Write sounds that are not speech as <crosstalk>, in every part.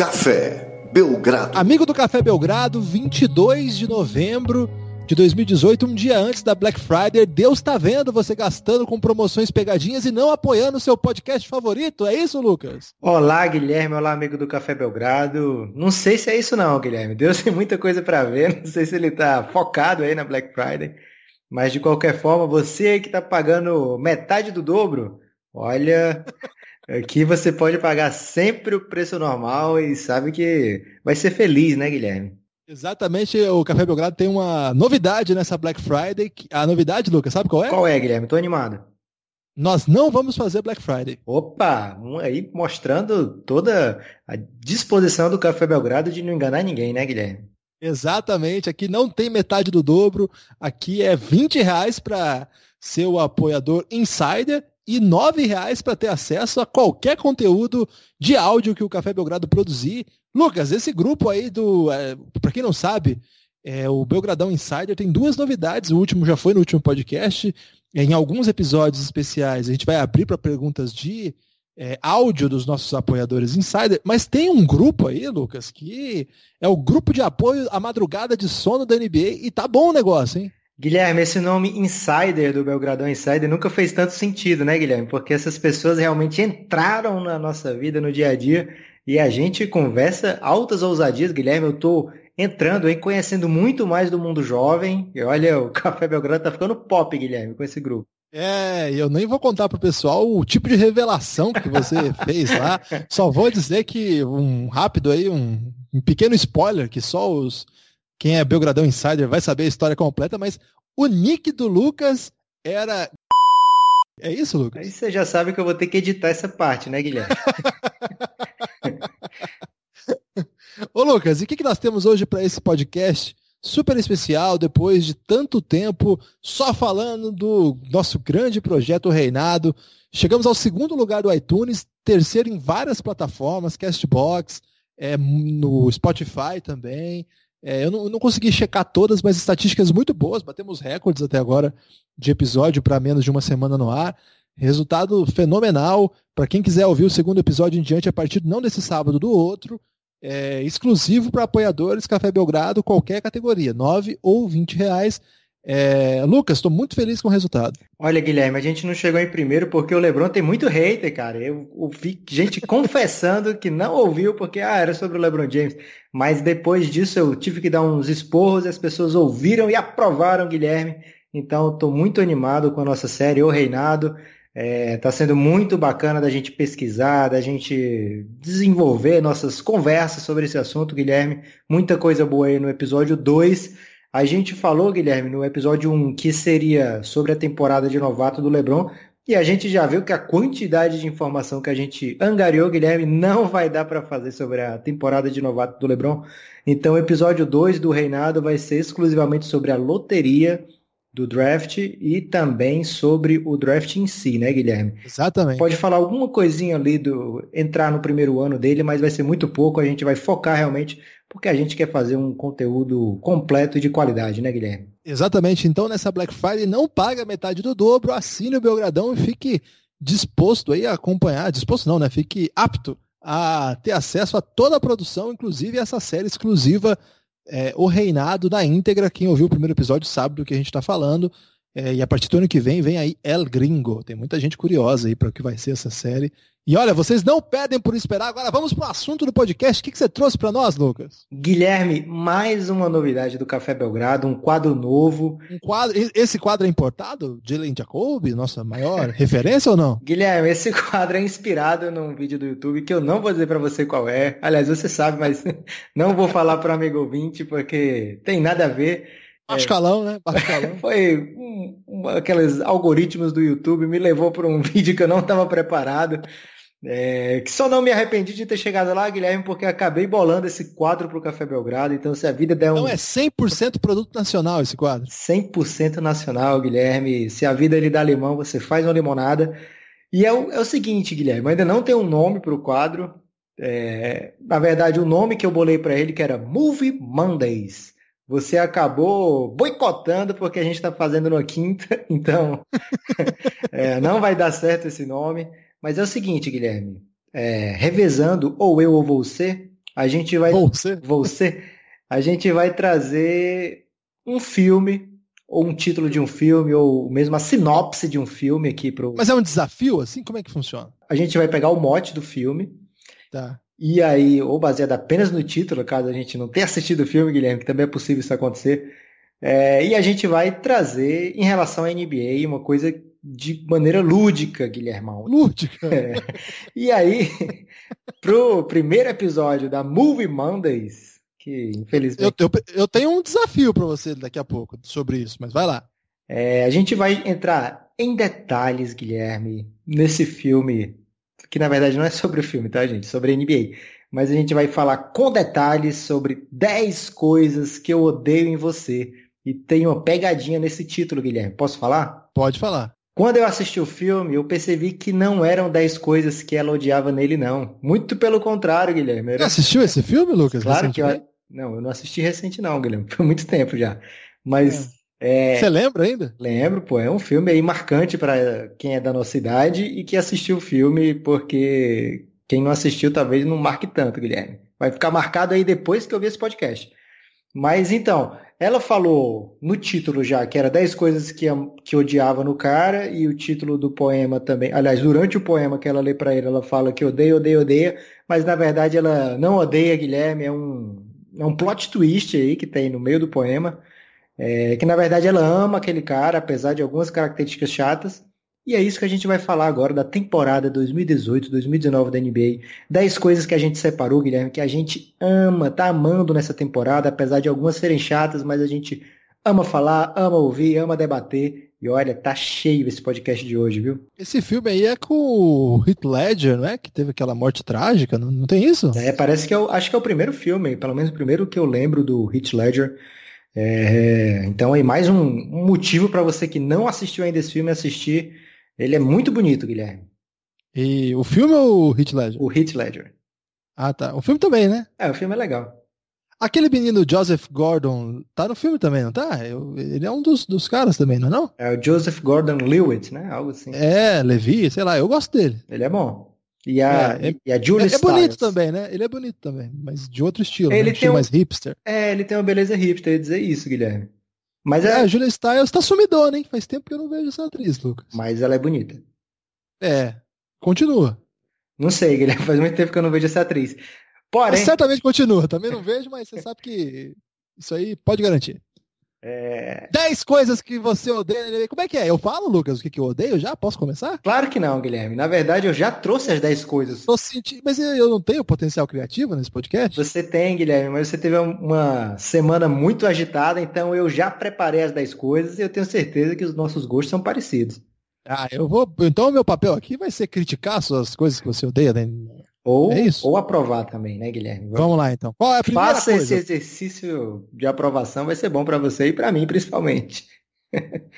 Café Belgrado. Amigo do Café Belgrado, 22 de novembro de 2018, um dia antes da Black Friday. Deus tá vendo você gastando com promoções pegadinhas e não apoiando o seu podcast favorito. É isso, Lucas? Olá, Guilherme. Olá, amigo do Café Belgrado. Não sei se é isso não, Guilherme. Deus tem muita coisa para ver. Não sei se ele tá focado aí na Black Friday. Mas de qualquer forma, você aí que tá pagando metade do dobro, olha, aqui você pode pagar sempre o preço normal e sabe que vai ser feliz, né, Guilherme? Exatamente, o Café Belgrado tem uma novidade nessa Black Friday. A novidade, Lucas, sabe qual é? Qual é, Guilherme? Tô animado. Nós não vamos fazer Black Friday. Opa, aí mostrando toda a disposição do Café Belgrado de não enganar ninguém, né, Guilherme? Exatamente, aqui não tem metade do dobro, aqui é 20 reais para ser o apoiador insider e nove reais para ter acesso a qualquer conteúdo de áudio que o Café Belgrado produzir Lucas, esse grupo aí do. É, para quem não sabe, é, o Belgradão Insider tem duas novidades. O último já foi no último podcast. Em alguns episódios especiais, a gente vai abrir para perguntas de é, áudio dos nossos apoiadores Insider. Mas tem um grupo aí, Lucas, que é o grupo de apoio à madrugada de sono da NBA. E tá bom o negócio, hein? Guilherme, esse nome Insider do Belgradão Insider nunca fez tanto sentido, né, Guilherme? Porque essas pessoas realmente entraram na nossa vida no dia a dia e a gente conversa altas ousadias, Guilherme. Eu tô entrando aí, conhecendo muito mais do mundo jovem. E olha, o <laughs> Café Belgrado tá ficando pop, Guilherme, com esse grupo. É, eu nem vou contar pro pessoal o tipo de revelação que você <laughs> fez lá. Só vou dizer que um rápido aí, um, um pequeno spoiler, que só os quem é Belgradão Insider vai saber a história completa, mas o nick do Lucas era <laughs> é isso, Lucas? Aí você já sabe que eu vou ter que editar essa parte, né, Guilherme? <laughs> Ô, Lucas, e o que, que nós temos hoje para esse podcast super especial, depois de tanto tempo só falando do nosso grande projeto Reinado? Chegamos ao segundo lugar do iTunes, terceiro em várias plataformas, Castbox, é, no Spotify também. É, eu, não, eu, não, consegui checar todas, mas estatísticas muito boas. Batemos recordes até agora de episódio para menos de uma semana no ar. Resultado fenomenal. Para quem quiser ouvir o segundo episódio em diante, a partir não desse sábado, do outro. É, exclusivo para apoiadores Café Belgrado, qualquer categoria, 9 ou 20 reais. É, Lucas, estou muito feliz com o resultado. Olha, Guilherme, a gente não chegou em primeiro porque o Lebron tem muito hater, cara. Eu ouvi gente <laughs> confessando que não ouviu porque ah, era sobre o Lebron James. Mas depois disso eu tive que dar uns esporros e as pessoas ouviram e aprovaram, Guilherme. Então estou muito animado com a nossa série O Reinado. Está é, tá sendo muito bacana da gente pesquisar, da gente desenvolver nossas conversas sobre esse assunto, Guilherme. Muita coisa boa aí no episódio 2. A gente falou, Guilherme, no episódio 1 que seria sobre a temporada de novato do LeBron, e a gente já viu que a quantidade de informação que a gente angariou, Guilherme, não vai dar para fazer sobre a temporada de novato do LeBron. Então, o episódio 2 do Reinado vai ser exclusivamente sobre a loteria do draft e também sobre o draft em si, né, Guilherme? Exatamente. Pode falar alguma coisinha ali do entrar no primeiro ano dele, mas vai ser muito pouco. A gente vai focar realmente porque a gente quer fazer um conteúdo completo e de qualidade, né, Guilherme? Exatamente. Então, nessa Black Friday, não paga metade do dobro, assine o Belgradão e fique disposto aí a acompanhar, disposto não, né? Fique apto a ter acesso a toda a produção, inclusive essa série exclusiva é, O Reinado na íntegra. Quem ouviu o primeiro episódio sabe do que a gente está falando. É, e a partir do ano que vem, vem aí El Gringo. Tem muita gente curiosa aí para o que vai ser essa série. E olha, vocês não pedem por esperar. Agora vamos para o assunto do podcast. O que, que você trouxe para nós, Lucas? Guilherme, mais uma novidade do Café Belgrado, um quadro novo. Um quadro, esse quadro é importado? Dylan Jacob, nossa maior <laughs> referência ou não? Guilherme, esse quadro é inspirado num vídeo do YouTube que eu não vou dizer para você qual é. Aliás, você sabe, mas <laughs> não vou falar para amigo ouvinte porque tem nada a ver. Baixo calão, né? Baixo calão. <laughs> Foi um, um, aqueles algoritmos do YouTube, me levou para um <laughs> vídeo que eu não estava preparado. É, que só não me arrependi de ter chegado lá, Guilherme, porque acabei bolando esse quadro para o Café Belgrado. Então, se a vida der um. Então é 100% produto nacional esse quadro? 100% nacional, Guilherme. Se a vida lhe dá limão, você faz uma limonada. E é o, é o seguinte, Guilherme, ainda não tem um nome para o quadro. É, na verdade, o nome que eu bolei para ele que era Movie Mondays. Você acabou boicotando porque a gente está fazendo na quinta, <laughs> então <laughs> é, não vai dar certo esse nome. Mas é o seguinte, Guilherme, é, revezando ou eu ou você, a gente vai. Você? Você. A gente vai trazer um filme, ou um título de um filme, ou mesmo a sinopse de um filme aqui pro. Mas é um desafio, assim? Como é que funciona? A gente vai pegar o mote do filme. Tá. E aí, ou baseado apenas no título, caso a gente não tenha assistido o filme, Guilherme, que também é possível isso acontecer. É, e a gente vai trazer, em relação à NBA, uma coisa de maneira lúdica, Guilhermão. Lúdica? É. E aí, <laughs> pro primeiro episódio da Movie Mondays, que infelizmente. Eu, eu, eu tenho um desafio para você daqui a pouco sobre isso, mas vai lá. É, a gente vai entrar em detalhes, Guilherme, nesse filme, que na verdade não é sobre o filme, tá, gente? Sobre a NBA. Mas a gente vai falar com detalhes sobre 10 coisas que eu odeio em você. E tem uma pegadinha nesse título, Guilherme. Posso falar? Pode falar. Quando eu assisti o filme, eu percebi que não eram 10 coisas que ela odiava nele, não. Muito pelo contrário, Guilherme. Era... Você assistiu esse filme, Lucas? Claro que eu. Não, eu não assisti recente, não, Guilherme. Foi muito tempo já. Mas. É... Você lembra ainda? Lembro, pô. É um filme aí marcante para quem é da nossa idade e que assistiu o filme, porque quem não assistiu talvez não marque tanto, Guilherme. Vai ficar marcado aí depois que eu ver esse podcast. Mas então, ela falou no título já que era 10 coisas que, que odiava no cara, e o título do poema também. Aliás, durante o poema que ela lê para ele, ela fala que odeia, odeia, odeia, mas na verdade ela não odeia Guilherme, é um, é um plot twist aí que tem no meio do poema. É, que na verdade ela ama aquele cara, apesar de algumas características chatas. E é isso que a gente vai falar agora da temporada 2018-2019 da NBA. 10 coisas que a gente separou, Guilherme, que a gente ama, tá amando nessa temporada, apesar de algumas serem chatas, mas a gente ama falar, ama ouvir, ama debater. E olha, tá cheio esse podcast de hoje, viu? Esse filme aí é com o Heath Ledger, não é? Que teve aquela morte trágica, não, não tem isso? É, parece que é o, acho que é o primeiro filme, pelo menos o primeiro que eu lembro do Heath Ledger. É, então aí mais um, um motivo para você que não assistiu ainda esse filme assistir ele é muito bonito, Guilherme. E o filme ou o Hit Ledger? O Hit Ledger. Ah, tá. O filme também, né? É, o filme é legal. Aquele menino Joseph Gordon tá no filme também, não tá? Eu, ele é um dos, dos caras também, não é não? É o Joseph Gordon Lewitt, né? Algo assim. É, Levi, sei lá, eu gosto dele. Ele é bom. E a, é, e a Julie é, é bonito também, né? Ele é bonito também, mas de outro estilo, ele né? um estilo um, mais hipster. É, ele tem uma beleza hipster, eu ia dizer isso, Guilherme. Mas é, a Julia Stiles tá sumidona, hein? Faz tempo que eu não vejo essa atriz, Lucas. Mas ela é bonita. É, continua. Não sei, Guilherme, <laughs> faz muito tempo que eu não vejo essa atriz. Porém... Mas certamente continua, também não vejo, mas você sabe que isso aí pode garantir. É... 10 coisas que você odeia. Como é que é? Eu falo, Lucas, o que, que eu odeio já? Posso começar? Claro que não, Guilherme. Na verdade, eu já trouxe as 10 coisas. Tô sentindo... Mas eu não tenho potencial criativo nesse podcast? Você tem, Guilherme, mas você teve uma semana muito agitada, então eu já preparei as 10 coisas e eu tenho certeza que os nossos gostos são parecidos. Ah, eu vou. Então o meu papel aqui vai ser criticar as coisas que você odeia, né? Ou, é ou aprovar também, né, Guilherme? Vamos, Vamos lá, então. Qual é a primeira Faça coisa? esse exercício de aprovação, vai ser bom para você e para mim, principalmente. <laughs>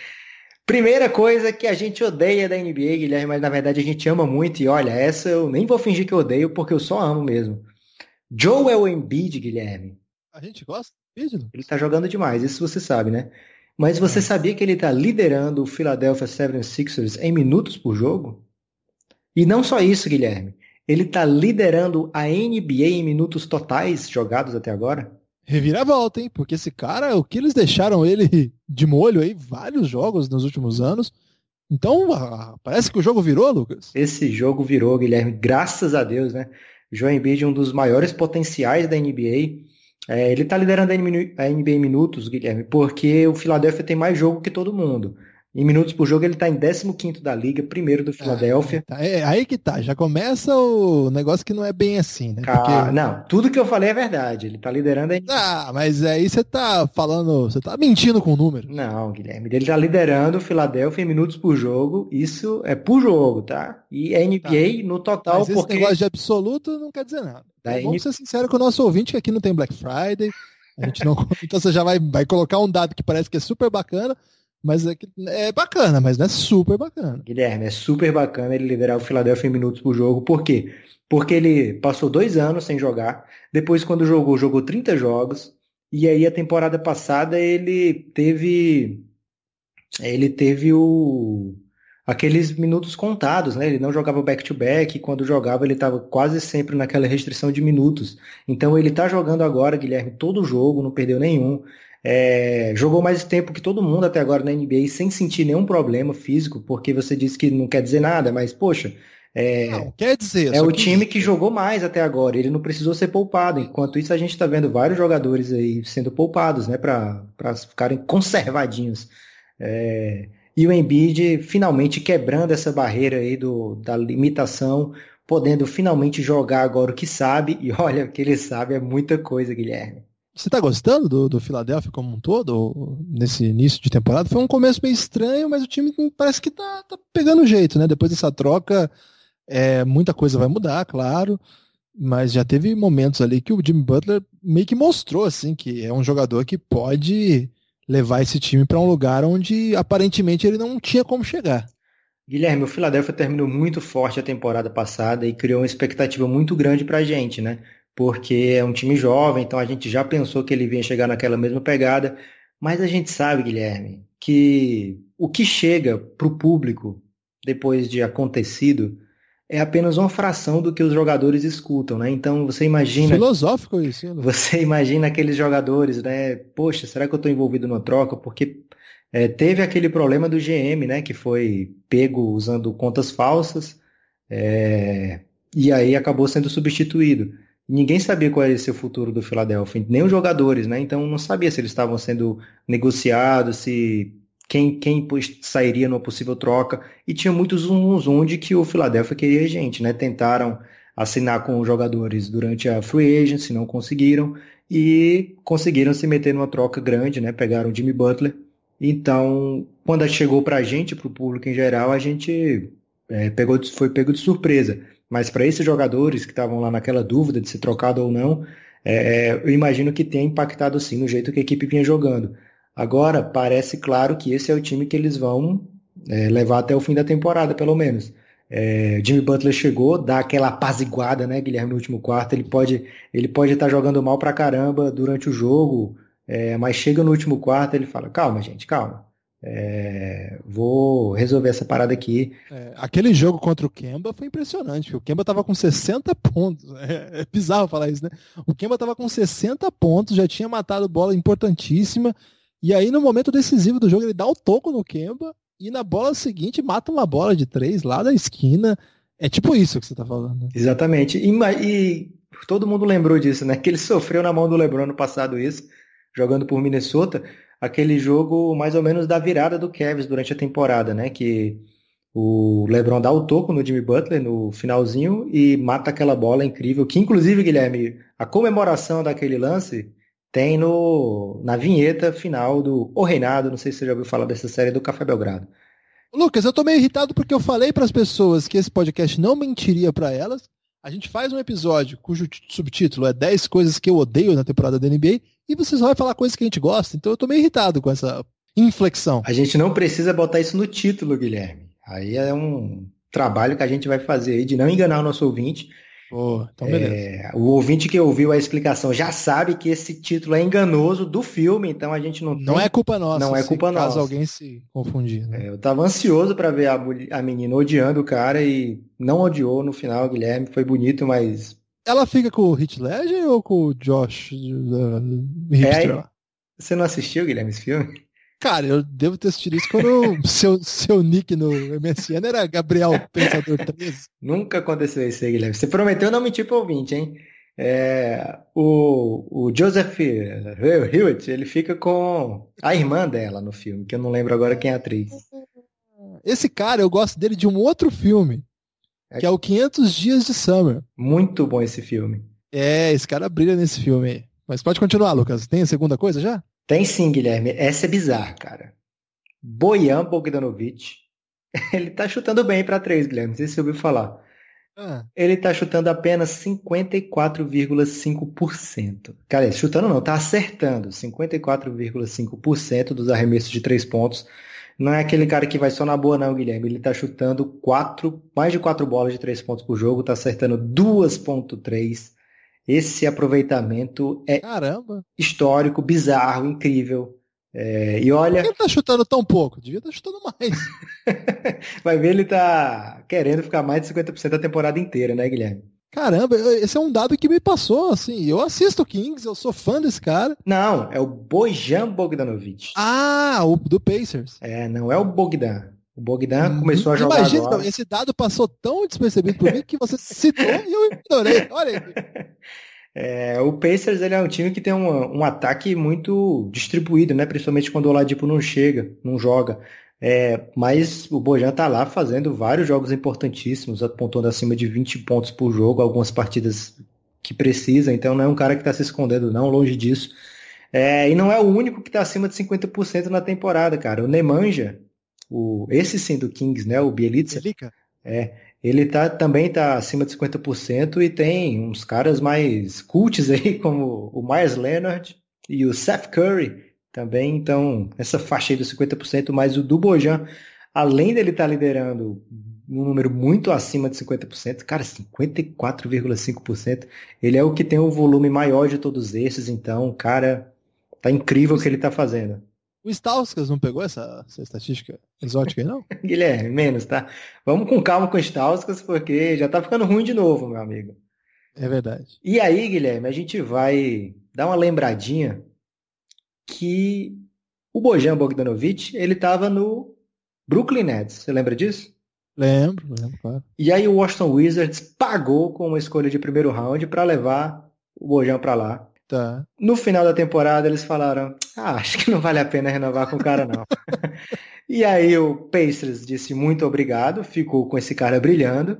primeira coisa que a gente odeia da NBA, Guilherme, mas na verdade a gente ama muito. E olha, essa eu nem vou fingir que eu odeio, porque eu só amo mesmo. Joel Embiid, Guilherme. A gente gosta do Ele tá jogando demais, isso você sabe, né? Mas você é. sabia que ele está liderando o Philadelphia 76ers em minutos por jogo? E não só isso, Guilherme. Ele está liderando a NBA em minutos totais jogados até agora? Reviravolta, hein? Porque esse cara, o que eles deixaram ele de molho aí, vários jogos nos últimos anos. Então, ah, parece que o jogo virou, Lucas. Esse jogo virou, Guilherme, graças a Deus, né? João Embiid, um dos maiores potenciais da NBA. É, ele está liderando a NBA em minutos, Guilherme, porque o Philadelphia tem mais jogo que todo mundo. Em minutos por jogo ele está em 15 da liga, primeiro do ah, Philadelphia. Ah, é, aí que tá, já começa o negócio que não é bem assim, né? Porque... Não, tudo que eu falei é verdade. Ele está liderando a Ah, mas aí você tá falando, você tá mentindo com o número. Não, Guilherme, ele está liderando o Philadelphia em minutos por jogo. Isso é por jogo, tá? E é NBA tá. no total. Mas porque... esse negócio de absoluto não quer dizer nada. Então, vamos ser sinceros com o nosso ouvinte que aqui não tem Black Friday. A gente não... <laughs> então você já vai, vai colocar um dado que parece que é super bacana mas é, é bacana, mas não é super bacana. Guilherme, é super bacana ele liderar o Philadelphia em minutos por jogo. Por quê? Porque ele passou dois anos sem jogar. Depois, quando jogou, jogou 30 jogos. E aí, a temporada passada, ele teve. Ele teve o. aqueles minutos contados, né? Ele não jogava back-to-back, -back, quando jogava ele estava quase sempre naquela restrição de minutos. Então ele está jogando agora, Guilherme, todo jogo, não perdeu nenhum. É, jogou mais tempo que todo mundo até agora na NBA sem sentir nenhum problema físico, porque você disse que não quer dizer nada, mas poxa, é, não, quer dizer. É o time que jogou mais até agora. Ele não precisou ser poupado. Enquanto isso, a gente está vendo vários jogadores aí sendo poupados, né, para ficarem conservadinhos. É, e o Embiid finalmente quebrando essa barreira aí do, da limitação, podendo finalmente jogar agora o que sabe. E olha, o que ele sabe é muita coisa, Guilherme. Você está gostando do, do Philadelphia como um todo, nesse início de temporada? Foi um começo meio estranho, mas o time parece que tá, tá pegando jeito, né? Depois dessa troca, é, muita coisa vai mudar, claro, mas já teve momentos ali que o Jimmy Butler meio que mostrou assim que é um jogador que pode levar esse time para um lugar onde aparentemente ele não tinha como chegar. Guilherme, o Philadelphia terminou muito forte a temporada passada e criou uma expectativa muito grande para a gente, né? Porque é um time jovem, então a gente já pensou que ele vinha chegar naquela mesma pegada, mas a gente sabe, Guilherme, que o que chega para o público depois de acontecido é apenas uma fração do que os jogadores escutam, né? Então você imagina. Filosófico isso. Né? Você imagina aqueles jogadores, né? Poxa, será que eu estou envolvido numa troca? Porque é, teve aquele problema do GM, né? Que foi pego usando contas falsas é, e aí acabou sendo substituído. Ninguém sabia qual ia ser o futuro do Philadelphia, nem os jogadores, né? Então não sabia se eles estavam sendo negociados, se quem, quem sairia numa possível troca. E tinha muitos zoom, zoom de que o Philadelphia queria gente, né? Tentaram assinar com os jogadores durante a free agency, não conseguiram. E conseguiram se meter numa troca grande, né? Pegaram o Jimmy Butler. Então, quando chegou para a gente, para o público em geral, a gente é, pegou, foi pego de surpresa. Mas para esses jogadores que estavam lá naquela dúvida de ser trocado ou não, é, eu imagino que tenha impactado sim no jeito que a equipe vinha jogando. Agora, parece claro que esse é o time que eles vão é, levar até o fim da temporada, pelo menos. É, Jimmy Butler chegou, dá aquela apaziguada, né, Guilherme, no último quarto. Ele pode ele pode estar jogando mal pra caramba durante o jogo, é, mas chega no último quarto ele fala: calma, gente, calma. É, vou resolver essa parada aqui. É, aquele jogo contra o Kemba foi impressionante. O Kemba tava com 60 pontos. <laughs> É, é bizarro falar isso, né? O Kemba tava com 60 pontos, já tinha matado bola importantíssima. E aí, no momento decisivo do jogo, ele dá o um toco no Kemba e na bola seguinte mata uma bola de três lá da esquina. É tipo isso que você tá falando. Exatamente. E, e todo mundo lembrou disso, né? <laughs> Que ele sofreu na mão do LeBron no passado isso, jogando por Minnesota aquele jogo mais ou menos da virada do Cavs durante a temporada, né? Que o LeBron dá o toco no Jimmy Butler no finalzinho e mata aquela bola incrível, que inclusive, Guilherme, a comemoração daquele lance tem no, na vinheta final do O Reinado, não sei se você já ouviu falar dessa série do Café Belgrado. Lucas, eu tô meio irritado porque eu falei para as pessoas que esse podcast não mentiria para elas. A gente faz um episódio cujo subtítulo é 10 coisas que eu odeio na temporada da NBA e vocês vão falar coisas que a gente gosta. Então eu tô meio irritado com essa inflexão. A gente não precisa botar isso no título, Guilherme. Aí é um trabalho que a gente vai fazer aí de não enganar o nosso ouvinte. Oh, então beleza. É, o ouvinte que ouviu a explicação já sabe que esse título é enganoso do filme, então a gente não Não tem... é culpa nossa. Não é culpa caso nossa. alguém se confundir. Né? É, eu tava ansioso para ver a, a menina odiando o cara e não odiou no final, Guilherme. Foi bonito, mas ela fica com o Hit Ledger ou com o Josh uh, É, você não assistiu, Guilherme, esse filme? Cara, eu devo ter assistido isso quando <laughs> seu, seu nick no MSN era Gabriel Pensador 13. Nunca aconteceu isso aí, Guilherme. Você prometeu não mentir pro ouvinte, hein? É, o, o Joseph Hewitt, ele fica com a irmã dela no filme, que eu não lembro agora quem é a atriz. Esse cara, eu gosto dele de um outro filme. É que é o 500 Dias de Summer. Muito bom esse filme. É, esse cara brilha nesse filme aí. Mas pode continuar, Lucas. Tem a segunda coisa já? Tem sim, Guilherme.Essa é bizarra, cara. Bojan Bogdanovic. <laughs> Ele tá chutando bem para três, Guilherme. Não sei se você ouviu falar. Ah. Ele tá chutando apenas 54,5%. Cara, chutando não, tá acertando 54,5% dos arremessos de três pontos não é aquele cara que vai só na boa, não, Guilherme. Ele tá chutando quatro, mais de quatro bolas de três pontos por jogo, tá acertando 2.3. Esse aproveitamento é Caramba. histórico, bizarro, incrível. É, e olha. Por que ele tá chutando tão pouco? Devia estar tá chutando mais. <laughs> Vai ver, ele tá querendo ficar mais de 50% da temporada inteira, né, Guilherme? Caramba, esse é um dado que me passou, assim. Eu assisto Kings, eu sou fã desse cara. Não, é o Bojan Bogdanovic. Ah, o do Pacers. É, não é o Bogdan. O Bogdan começou a jogar Imagina, agora. esse dado passou tão despercebido por mim que você citou e eu ignorei. Olha aí. <laughs> É, o Pacers ele é um time que tem um, um ataque muito distribuído, né? Principalmente quando o Oladipo não chega, não joga. É, mas o Bojan tá lá fazendo vários jogos importantíssimos, apontando acima de 20 pontos por jogo, algumas partidas que precisa, então não é um cara que está se escondendo, não, longe disso. É, e não é o único que está acima de 50% na temporada, cara. O Nemanja, o, esse sim do Kings, né? O Bielitsa. É, ele tá, também está acima de 50% e tem uns caras mais cults aí, <laughs> como o Myers Leonard e o Seth Curry, também, então, essa faixa aí dos 50%, mas o do Bojan, além dele estar tá liderando um número muito acima de 50%, cara, 54,5%, ele é o que tem o volume maior de todos esses, então, cara, tá incrível o que ele tá fazendo. O Stauskas não pegou essa, essa estatística exótica aí, não? <laughs> Guilherme, menos, tá? Vamos com calma com o Stauskas, porque já tá ficando ruim de novo, meu amigo. É verdade. E aí, Guilherme, a gente vai dar uma lembradinha que o Bojan Bogdanovic, ele estava no Brooklyn Nets. Você lembra disso? Lembro, lembro, claro. E aí o Washington Wizards pagou com uma escolha de primeiro round para levar o Bojan para lá. Tá. No final da temporada eles falaram: ah, acho que não vale a pena renovar com o cara não. <laughs> e aí o Pacers disse muito obrigado, ficou com esse cara brilhando.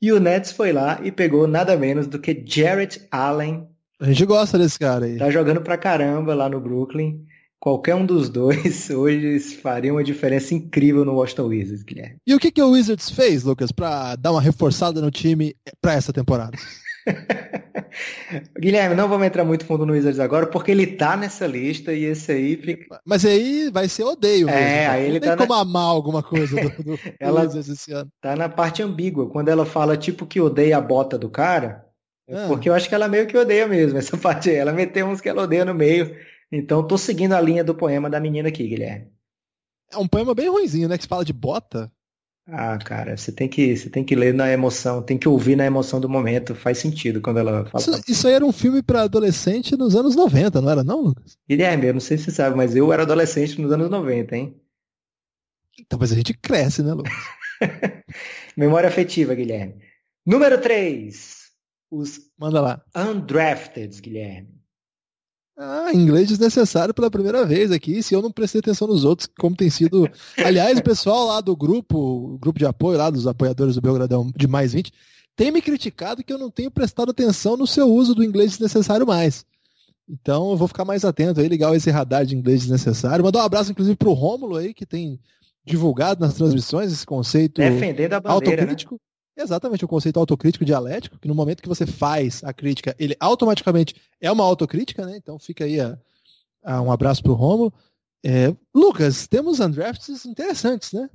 E o Nets foi lá e pegou nada menos do que Jarrett Allen a gente gosta desse cara aí. Tá jogando pra caramba lá no Brooklyn. Qualquer um dos dois <laughs> hoje faria uma diferença incrível no Washington Wizards, Guilherme. E o que, que o Wizards fez, Lucas, para dar uma reforçada no time para essa temporada? <laughs> Guilherme, não vamos entrar muito fundo no Wizards agora, porque ele tá nessa lista e esse aí fica... Mas aí vai ser odeio mesmo. É, aí ele não tá tem como na... amar alguma coisa do, <laughs> do ela Wizards esse ano. Tá na parte ambígua. Quando ela fala tipo que odeia a bota do cara, ah. Porque eu acho que ela meio que odeia mesmo essa <laughs> parte aí. Ela meteu uns que ela odeia no meio. Então tô seguindo a linha do poema da menina aqui, Guilherme. É um poema bem ruimzinho, né? Que fala de bota. Ah, cara, você tem que você tem que ler na emoção, tem que ouvir na emoção do momento. Faz sentido quando ela fala. Isso, isso aí era um filme para adolescente nos anos 90, não era não, Lucas? Guilherme, eu não sei se você sabe, mas eu era adolescente nos anos 90, hein? Então, mas a gente cresce, né, Lucas? <laughs> Memória afetiva, Guilherme. Número 3 os Manda lá. undrafted, Guilherme. Ah, inglês desnecessário pela primeira vez aqui, se eu não prestei atenção nos outros, como tem sido. Aliás, o pessoal lá do grupo, grupo de apoio lá dos apoiadores do Belgradão de mais 20, tem me criticado que eu não tenho prestado atenção no seu uso do inglês desnecessário mais. Então eu vou ficar mais atento aí, ligar esse radar de inglês desnecessário. Mandar um abraço, inclusive, pro Rômulo aí, que tem divulgado nas transmissões esse conceito Defendendo a bandeira, né? autocrítico. Né? Exatamente, o conceito autocrítico dialético, que no momento que você faz a crítica, ele automaticamente é uma autocrítica, né? Então fica aí a, a um abraço para o Romulo. É, Lucas, temos undrafts interessantes, né?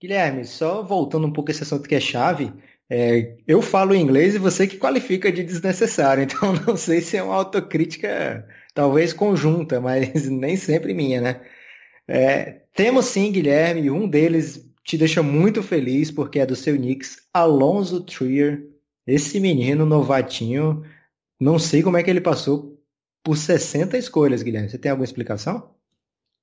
Guilherme, só voltando um pouco esse assunto que é chave, é, eu falo inglês e você que qualifica de desnecessário, <laughs> então não sei se é uma autocrítica talvez conjunta, mas <laughs> nem sempre minha, né? É, temos sim, Guilherme, um deles te deixa muito feliz porque é do seu Knicks, Alonso Trier. Esse menino novatinho, não sei como é que ele passou por 60 escolhas, Guilherme. Você tem alguma explicação?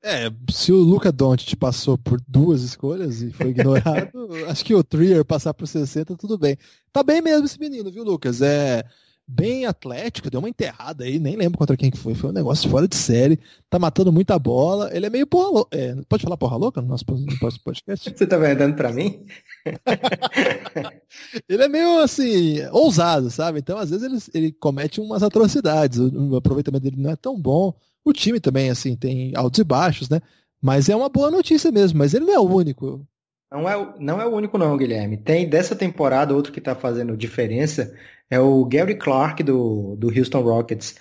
É, se o Luca Doncic passou por duas escolhas e foi ignorado, <laughs> acho que o Trier passar por 60, tudo bem. Tá bem mesmo esse menino, viu, Lucas? É, bem atlético, deu uma enterrada aí, nem lembro contra quem que foi, foi um negócio fora de série, tá matando muita bola, ele é meio porra louca, é, pode falar porra louca no nosso, no próximo podcast? Você tá vendendo pra mim? <laughs> ele é meio assim, ousado, sabe? Então às vezes ele, ele comete umas atrocidades, o, o aproveitamento dele não é tão bom, o time também, assim, tem altos e baixos, né? Mas é uma boa notícia mesmo, mas ele não é o único. Não é, não é o único não, Guilherme. Tem dessa temporada outro que está fazendo diferença é o Gary Clark do, do Houston Rockets.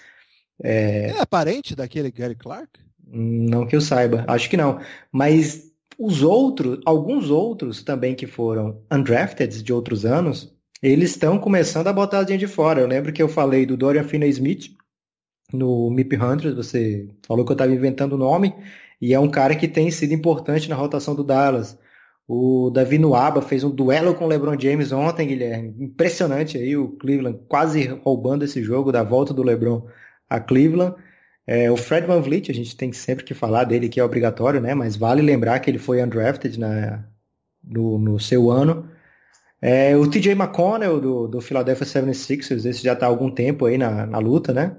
É... é parente daquele Gary Clark? Não que eu saiba, acho que não. Mas os outros, alguns outros também que foram undrafted de outros anos, eles estão começando a botar a gente de fora. Eu lembro que eu falei do Dorian Finney-Smith no MIP Hunters, você falou que eu estava inventando o nome. e é um cara que tem sido importante na rotação do Dallas. O Davi Nuaba fez um duelo com o LeBron James ontem, Guilherme. Impressionante aí o Cleveland quase roubando esse jogo da volta do LeBron a Cleveland. É, o Fred Van Vliet, a gente tem sempre que falar dele que é obrigatório, né? Mas vale lembrar que ele foi undrafted na, no, no seu ano. É, o TJ McConnell do, do Philadelphia 76ers, esse já está há algum tempo aí na, na luta, né?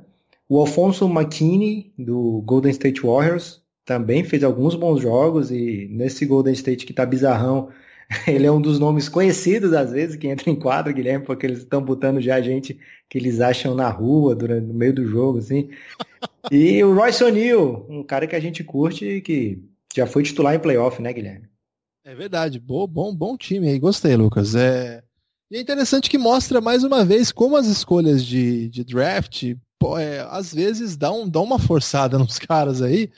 O Alfonso McKinney do Golden State Warriors também fez alguns bons jogos e nesse Golden State que tá bizarrão, <laughs> ele é um dos nomes conhecidos às vezes que entra em quadro, Guilherme, porque eles estão botando já gente que eles acham na rua durante no meio do jogo, assim. E o Royce O'Neal, um cara que a gente curte e que já foi titular em playoff, né, Guilherme? É verdade, bom, bom, bom time aí, gostei, Lucas. É, e é interessante que mostra mais uma vez como as escolhas de, de draft, pô, é, às vezes dão, dão uma forçada <laughs> nos caras aí,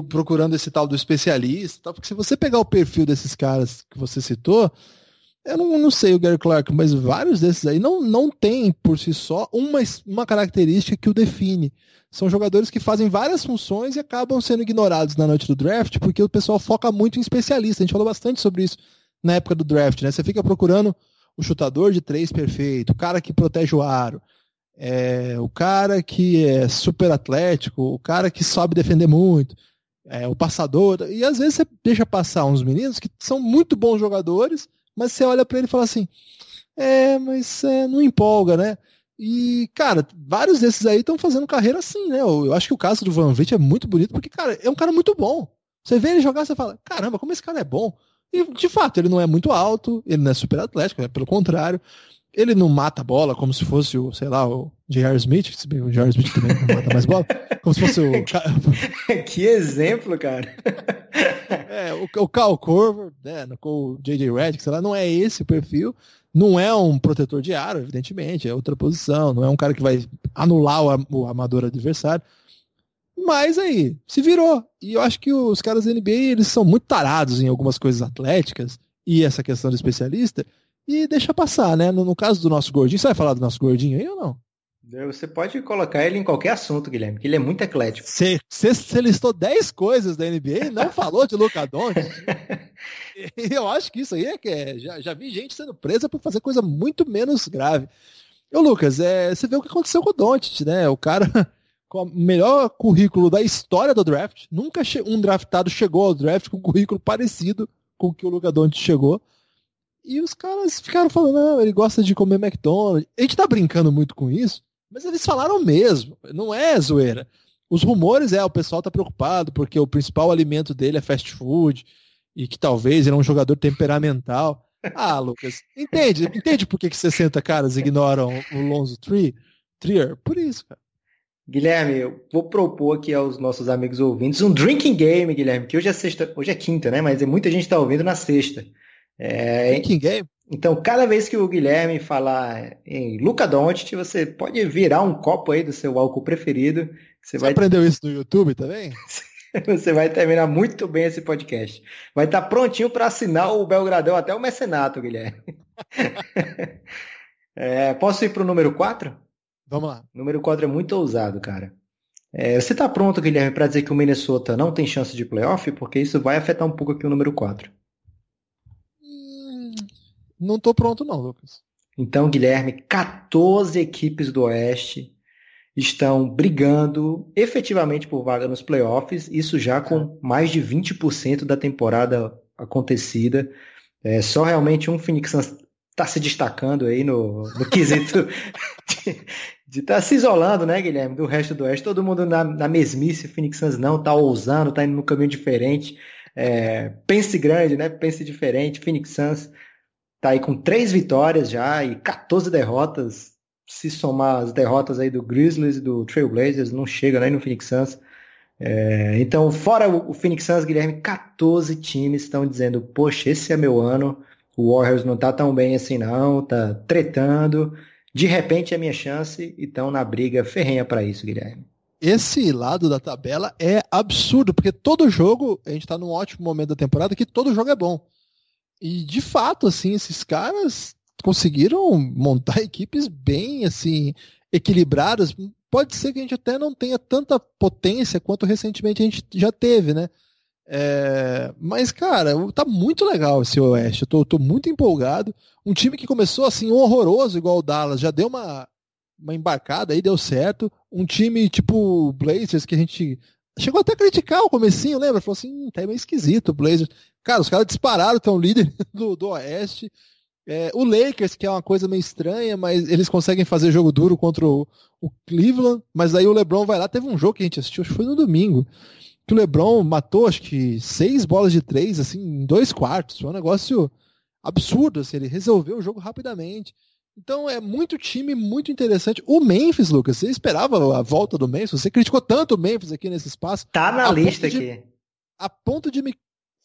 procurando esse tal do especialista, porque se você pegar o perfil desses caras que você citou, eu não, não sei o Gary Clark, mas vários desses aí não, não tem por si só uma, uma característica que o define. São jogadores que fazem várias funções e acabam sendo ignorados na noite do draft, porque o pessoal foca muito em especialista. A gente falou bastante sobre isso na época do draft, né? Você fica procurando o chutador de três perfeito, o cara que protege o aro, é, o cara que é super atlético, o cara que sabe defender muito, é, o passador. E às vezes você deixa passar uns meninos que são muito bons jogadores, mas você olha para ele e fala assim: é, mas é, não empolga, né? E, cara, vários desses aí estão fazendo carreira assim, né? Eu, eu, acho que o caso do Van Vliet é muito bonito, porque, cara, é um cara muito bom. Você vê ele jogar, você fala, caramba, como esse cara é bom. E, de fato, ele não é muito alto, ele não é super atlético, é pelo contrário. Ele não mata a bola como se fosse o, sei lá, o J.R. Smith, se bem o J.R. Smith também não mata mais bola. Como se fosse o. <laughs> <laughs> que exemplo, cara. <laughs> É, o, o Cal Corver, né, o J.J. Redick, sei lá, não é esse o perfil. Não é um protetor de aro, evidentemente, é outra posição, não é um cara que vai anular o, o amador adversário. Mas aí, se virou. E eu acho que os caras da NBA, eles são muito tarados em algumas coisas atléticas, e essa questão do especialista, e deixa passar, né? No, no, caso do nosso gordinho, você vai falar do nosso gordinho aí ou não? Você pode colocar ele em qualquer assunto, Guilherme, que ele é muito eclético. Você, você, listou 10 coisas da NBA e não falou de Luca Doncic. <laughs> eu acho que isso aí é que é, já, já vi gente sendo presa por fazer coisa muito menos grave. Ô Lucas, é, você vê o que aconteceu com o Doncic, né? O cara <laughs> com o melhor currículo da história do draft. Nunca um draftado chegou ao draft com um currículo parecido com o que o Luca Doncic chegou. E os caras ficaram falando, não, ele gosta de comer McDonald's. A gente tá brincando muito com isso, mas eles falaram mesmo, não é zoeira. Os rumores é, o pessoal tá preocupado porque o principal alimento dele é fast food e que talvez ele é um jogador temperamental. Ah, Lucas, entende? Entende por que, que 60 caras ignoram o Lonzo Tree? Trier? Por isso, cara. Guilherme, eu vou propor aqui aos nossos amigos ouvintes um drinking game, Guilherme, que hoje é sexta, hoje é quinta, né? Mas muita gente está ouvindo na sexta. É? Então, cada vez que o Guilherme falar em Luca Doncic, você pode virar um copo aí do seu álcool preferido. Você, você vai... aprendeu isso no YouTube também? <laughs> você vai terminar muito bem esse podcast. Vai estar prontinho para assinar o Belgradão até o mecenato, Guilherme. <laughs> é, posso ir para o número 4? Vamos lá. O número 4 é muito ousado, cara. É, você está pronto, Guilherme, para dizer que o Minnesota não tem chance de playoff? Porque isso vai afetar um pouco aqui o número 4. Não tô pronto não, Lucas. Então, Guilherme, 14 equipes do Oeste estão brigando efetivamente por vaga nos playoffs, isso já com mais de 20% da temporada acontecida. É, só realmente um Phoenix Suns está se destacando aí no, no quesito <laughs> de estar tá se isolando, né, Guilherme, do resto do Oeste. Todo mundo na, na mesmice, o Phoenix Suns não, está ousando, está indo num caminho diferente. É, pense grande, né? Pense diferente. Phoenix Suns tá aí com três vitórias já e 14 derrotas. Se somar as derrotas aí do Grizzlies e do Trailblazers, não chega nem no Phoenix Suns. É, então, fora o Phoenix Suns, Guilherme, 14 times estão dizendo, poxa, esse é meu ano. O Warriors não tá tão bem assim não, tá tretando. De repente é minha chance e estão na briga ferrenha para isso, Guilherme. Esse lado da tabela é absurdo, porque todo jogo, a gente tá num ótimo momento da temporada que todo jogo é bom. E de fato, assim, esses caras conseguiram montar equipes bem, assim, equilibradas, pode ser que a gente até não tenha tanta potência quanto recentemente a gente já teve, né? É, mas, cara, tá muito legal esse Oeste. Eu tô, tô, muito empolgado. Um time que começou assim horroroso, igual o Dallas, já deu uma, uma embarcada aí, deu certo. Um time tipo Blazers, que a gente chegou até a criticar o comecinho, lembra? Falou assim, hum, tá meio esquisito o Blazers. Cara, os caras dispararam, estão líder <laughs> do, do Oeste. É, o Lakers, que é uma coisa meio estranha, mas eles conseguem fazer jogo duro contra o, o, Cleveland, mas aí o LeBron vai lá, teve um jogo que a gente assistiu, acho que foi no domingo, que o LeBron matou, acho que seis bolas de três, assim, em dois quartos, foi um negócio absurdo, assim, ele resolveu o jogo rapidamente. Então é muito time, muito interessante. O Memphis, Lucas, você esperava a volta do Memphis? Você criticou tanto o Memphis aqui nesse espaço. Tá na lista de, aqui. A ponto de me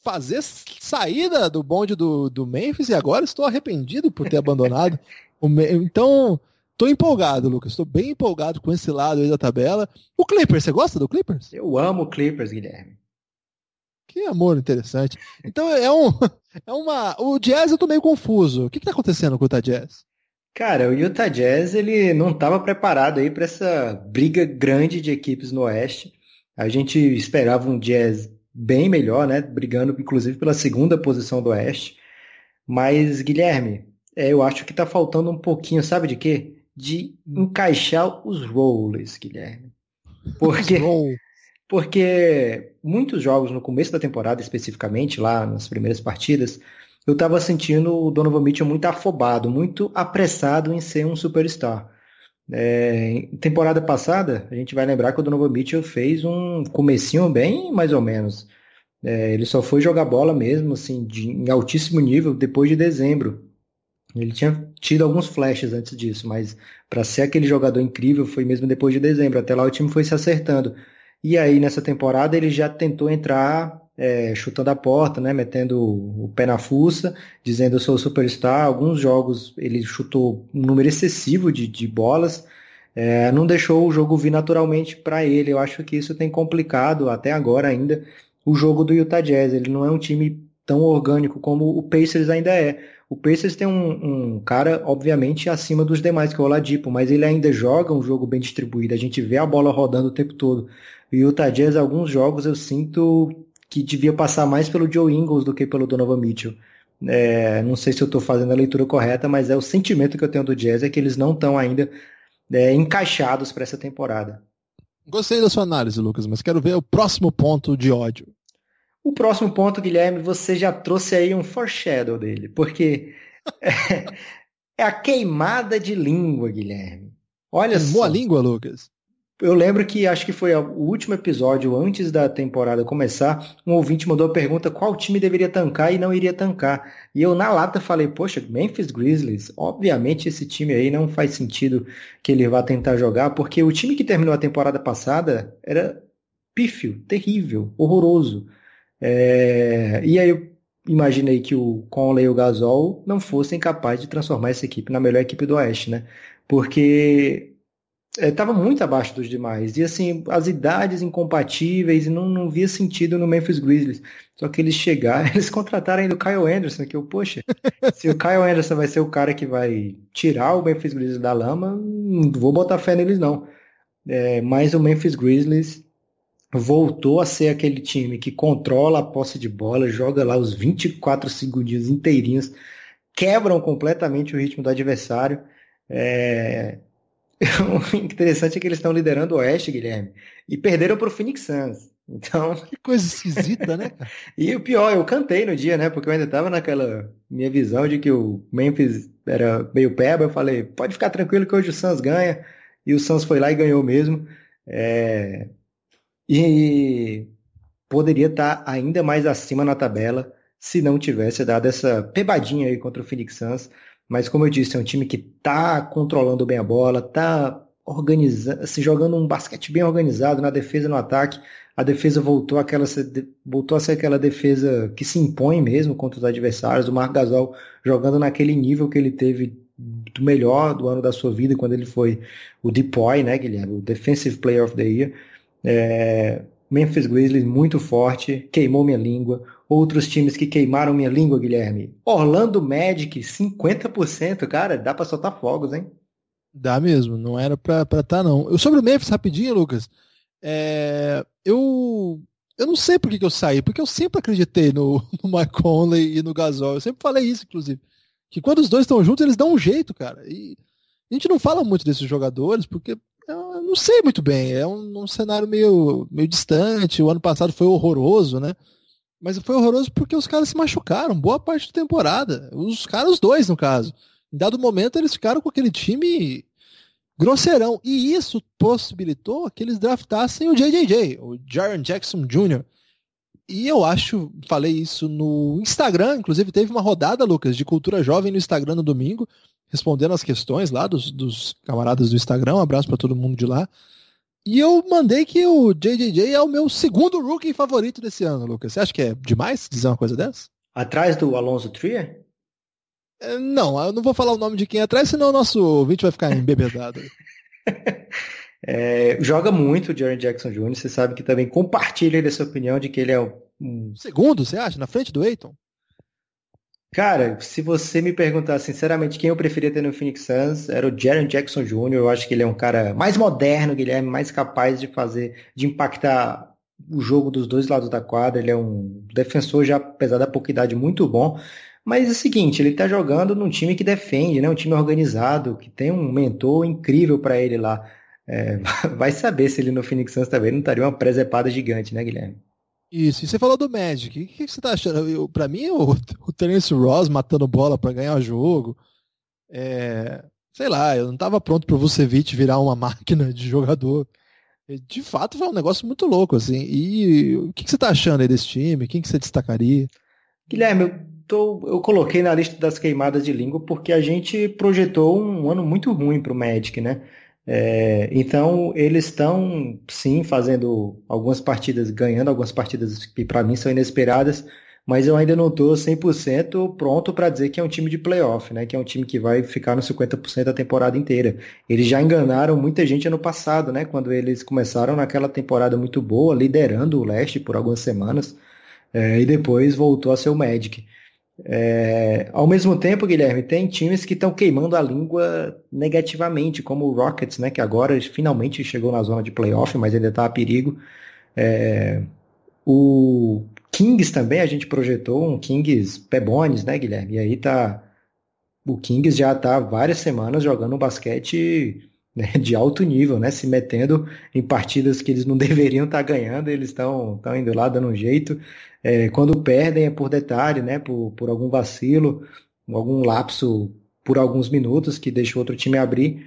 fazer saída do bonde do, do Memphis e agora estou arrependido por ter abandonado. <laughs> o Então, estou empolgado, Lucas. Estou bem empolgado com esse lado aí da tabela. O Clippers, você gosta do Clippers? Eu amo o Clippers, Guilherme. Que amor interessante. Então é um. <laughs> É uma. O Jazz eu tô meio confuso. O que, está acontecendo com o Utah Jazz? Cara, o Utah Jazz ele não estava preparado aí para essa briga grande de equipes no Oeste. A gente esperava um Jazz bem melhor, né? Brigando inclusive pela segunda posição do Oeste. Mas, Guilherme, é, eu acho que está faltando um pouquinho, sabe de quê? De encaixar os roles, Guilherme. Porque, porque muitos jogos no começo da temporada, especificamente, lá nas primeiras partidas, eu estava sentindo o Donovan Mitchell muito afobado, muito apressado em ser um superstar. É, temporada passada, a gente vai lembrar que o Donovan Mitchell fez um comecinho bem mais ou menos. É, ele só foi jogar bola mesmo, assim, de, em altíssimo nível depois de dezembro. Ele tinha tido alguns flashes antes disso, mas para ser aquele jogador incrível foi mesmo depois de dezembro. Até lá o time foi se acertando. E aí nessa temporada ele já tentou entrar é, chutando a porta, né, metendo o pé na fuça, dizendo eu sou superstar. Alguns jogos ele chutou um número excessivo de, de bolas, é, não deixou o jogo vir naturalmente para ele. Eu acho que isso tem complicado até agora ainda o jogo do Utah Jazz. Ele não é um time tão orgânico como o Pacers ainda é. O Pacers tem um, um, cara, obviamente, acima dos demais, que é o Oladipo, mas ele ainda joga um jogo bem distribuído. A gente vê a bola rodando o tempo todo. O Utah Jazz, alguns jogos eu sinto que devia passar mais pelo Joe Ingles do que pelo Donovan Mitchell. É, não sei se eu estou fazendo a leitura correta, mas é o sentimento que eu tenho do Jazz é que eles não estão ainda é, encaixados para essa temporada. Gostei da sua análise, Lucas, mas quero ver o próximo ponto de ódio. O próximo ponto, Guilherme, você já trouxe aí um foreshadow dele, porque <laughs> é, é a queimada de língua, Guilherme. Olha Queimou só. a língua, Lucas? Eu lembro que acho que foi o último episódio antes da temporada começar, um ouvinte mandou a pergunta qual time deveria tancar e não iria tancar. E eu na lata falei, poxa, Memphis Grizzlies, obviamente esse time aí não faz sentido que ele vá tentar jogar, porque o time que terminou a temporada passada era pífio, terrível, horroroso. É... E aí eu imaginei que o Conley e o Gasol não fossem capazes de transformar essa equipe na melhor equipe do Oeste, né? Porque estava é, muito abaixo dos demais. E assim, as idades incompatíveis, e não, não via sentido no Memphis Grizzlies. Só que eles chegaram, <laughs> eles contrataram ainda o Kyle Anderson, que eu, poxa, se o Kyle Anderson vai ser o cara que vai tirar o Memphis Grizzlies da lama, não vou botar fé neles não. É, mas o Memphis Grizzlies voltou a ser aquele time que controla a posse de bola, joga lá os 24 segundinhos inteirinhos, quebram completamente o ritmo do adversário. É, <laughs> o interessante é que eles estão liderando o Oeste, Guilherme, e perderam para o Phoenix Suns. Então. Que coisa esquisita, né? <laughs> e o pior, eu cantei no dia, né? Porque eu ainda estava naquela minha visão de que o Memphis era meio peba. Eu falei, pode ficar tranquilo que hoje o Suns ganha. E o Suns foi lá e ganhou mesmo. É... E poderia estar tá ainda mais acima na tabela se não tivesse dado essa pebadinha aí contra o Phoenix Suns. Mas como eu disse, é um time que está controlando bem a bola, está organizando, assim, jogando um basquete bem organizado na defesa e no ataque. A defesa voltou, àquela, voltou a ser aquela defesa que se impõe mesmo contra os adversários. O Marc Gasol jogando naquele nível que ele teve do melhor do ano da sua vida, quando ele foi o DPOY, né, Guilherme? O Defensive Player of the Year. É, Memphis Grizzlies muito forte, queimou minha língua. Outros times que queimaram minha língua, Guilherme. Orlando Magic, 50%, cara, dá para soltar fogos, hein? Dá mesmo, não era pra estar tá, não. Eu, sobre o Memphis, rapidinho, Lucas, é, eu, eu não sei por que, que eu saí, porque eu sempre acreditei no, <laughs> no Mike Conley e no Gasol. Eu sempre falei isso, inclusive. Que quando os dois estão juntos, eles dão um jeito, cara. E a gente não fala muito desses jogadores, porque eu não sei muito bem. É um, um cenário meio, meio distante. O ano passado foi horroroso, né? Mas foi horroroso porque os caras se machucaram boa parte da temporada. Os caras, os dois, no caso. Em dado momento, eles ficaram com aquele time grosseirão. E isso possibilitou que eles draftassem o JJJ, o Jaron Jackson Jr. E eu acho, falei isso no Instagram, inclusive teve uma rodada, Lucas, de cultura jovem no Instagram no domingo, respondendo as questões lá dos, dos camaradas do Instagram. Um abraço para todo mundo de lá. E eu mandei que o JJJ é o meu segundo rookie favorito desse ano, Lucas. Você acha que é demais dizer uma coisa dessa? Atrás do Alonso Trier? É, não, eu não vou falar o nome de quem é atrás, senão o nosso ouvinte vai ficar embebedado. <laughs> é, joga muito o Jaron Jackson Jr., você sabe que também compartilha dessa opinião de que ele é um... Segundo, você acha? Na frente do Eiton? Cara, se você me perguntar sinceramente quem eu preferia ter no Phoenix Suns, era o Jaron Jackson Jr. Eu acho que ele é um cara mais moderno, Guilherme, mais capaz de fazer, de impactar o jogo dos dois lados da quadra. Ele é um defensor já, apesar da pouca idade, muito bom. Mas é o seguinte, ele está jogando num time que defende, né? um time organizado, que tem um mentor incrível para ele lá. É, <laughs> vai saber se ele no Phoenix Suns também não estaria uma presepada gigante, né, Guilherme? Isso, e você falou do Magic. O que você tá achando? Para mim, o, o Terence Ross matando bola para ganhar o jogo. É, sei lá, eu não tava pronto para o Vucevic virar uma <laughs> máquina de jogador. De fato, foi um negócio muito louco, assim. E o que você tá achando aí desse time? Quem que você destacaria? Guilherme, eu, tô, eu coloquei na lista das queimadas de língua porque a gente projetou um ano muito ruim para o Magic, né? É, então, eles estão, sim, fazendo algumas partidas, ganhando algumas partidas que para mim são inesperadas, mas eu ainda não estou 100% pronto para dizer que é um time de playoff, né? que é um time que vai ficar no 50% da temporada inteira. Eles já enganaram muita gente ano passado, né? quando eles começaram naquela temporada muito boa, liderando o leste por algumas semanas, é, e depois voltou a ser o Magic. É, ao mesmo tempo, Guilherme, tem times que estão queimando a língua negativamente, como o Rockets, né, que agora finalmente chegou na zona de playoff, mas ainda está a perigo. É, o Kings também, a gente projetou um Kings Pebones, né, Guilherme? E aí tá. O Kings já está várias semanas jogando um basquete né, de alto nível, né? Se metendo em partidas que eles não <laughs> deveriam estar tá ganhando, eles estão indo lá dando um jeito. É, quando perdem é por detalhe, né? Por, por algum vacilo, algum lapso por alguns minutos que deixa o outro time abrir.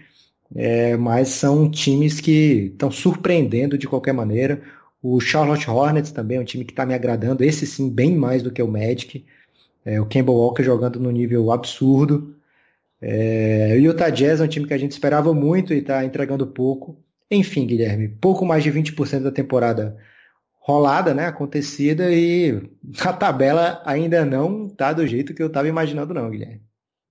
É, mas são times que estão surpreendendo de qualquer maneira. O Charlotte Hornets também é um time que está me agradando, esse sim, bem mais do que o Magic. É, o Campbell Walker jogando no nível absurdo. É, o Utah Jazz é um time que a gente esperava muito e está entregando pouco. Enfim, Guilherme, pouco mais de 20% da temporada rolada, né, acontecida e <laughs> a tabela ainda não tá do jeito que eu estava imaginando não, Guilherme.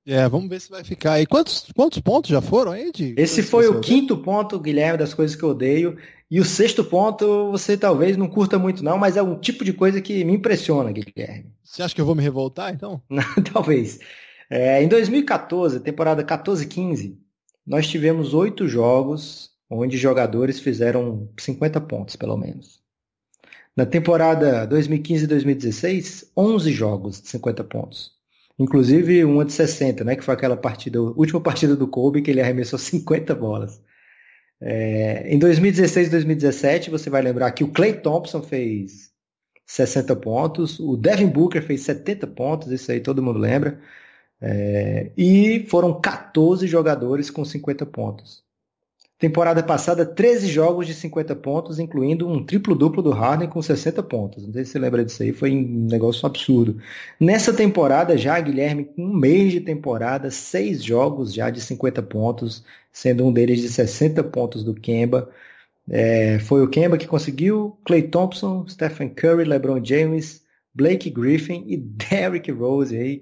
É, vamos ver se vai ficar aí. Quantos, quantos pontos já foram aí? De... Esse foi o quinto ponto, Guilherme, das coisas que eu odeio. E o sexto ponto, você talvez não curta muito não, mas é um tipo de coisa que me impressiona, Guilherme. Você acha que eu vou me revoltar, então? <laughs> talvez. É, em 2014, temporada 14-15, nós tivemos oito jogos onde jogadores fizeram 50 pontos, pelo menos. Na temporada 2015-2016, 11 jogos de 50 pontos. Inclusive uma de 60, né, que foi aquela partida, última partida do Kobe, que ele arremessou <laughs> 50 bolas. É, em 2016 2017, você vai lembrar que o Clay Thompson fez 60 pontos, o Devin Booker fez 70 pontos, isso aí todo mundo lembra. É, e foram 14 jogadores com 50 pontos. Temporada passada, 13 jogos de 50 pontos, incluindo um triplo-duplo do Harden com 60 pontos. Não sei se você lembra disso aí, foi um negócio absurdo. Nessa temporada já, Guilherme, com um mês de temporada, seis jogos já de 50 pontos, sendo um deles de 60 pontos do Kemba. É, foi o Kemba que conseguiu, Clay Thompson, Stephen Curry, LeBron James, Blake Griffin e <laughs> Derrick Rose aí,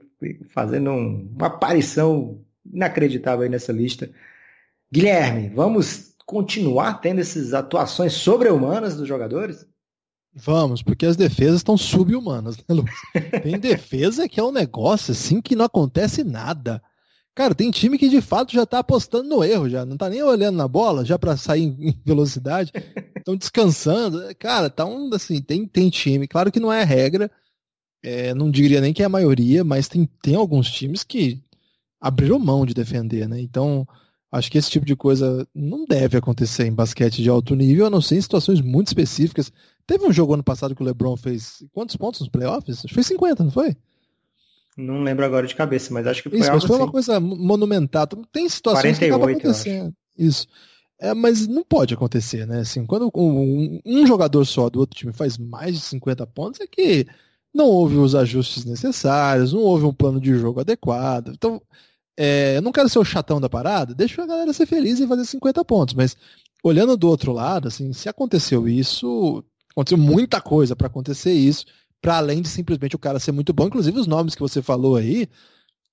fazendo um, uma aparição inacreditável aí nessa lista. Guilherme, vamos continuar tendo essas atuações sobre-humanas dos jogadores? Vamos, porque as defesas estão sub-humanas, né, Lucas? <laughs> Tem defesa que é um negócio assim que não acontece nada. Cara, tem time que de fato já tá apostando no erro, já não tá nem olhando na bola, já para sair em velocidade, <laughs> estão descansando. Cara, tá um assim, tem, tem time, claro que não é regra, é, não diria nem que é a maioria, mas tem, tem alguns times que abriram mão de defender, né? Então, acho que esse tipo de coisa não deve acontecer em basquete de alto nível, a não ser em situações muito específicas. Teve um jogo ano passado que o LeBron fez quantos pontos nos playoffs? Acho que foi 50, não foi? Não lembro agora de cabeça, mas acho que foi Isso, algo mas foi assim. uma coisa monumental. Tem situações 48, que acontecendo. Isso. É, mas não pode acontecer, né? Assim, quando um, um jogador só do outro time faz mais de 50 pontos, é que não houve os ajustes necessários, não houve um plano de jogo adequado. Então, é, eu não quero ser o chatão da parada, deixa a galera ser feliz e fazer 50 pontos, mas olhando do outro lado, assim, se aconteceu isso, aconteceu muita coisa para acontecer isso, para além de simplesmente o cara ser muito bom. Inclusive, os nomes que você falou aí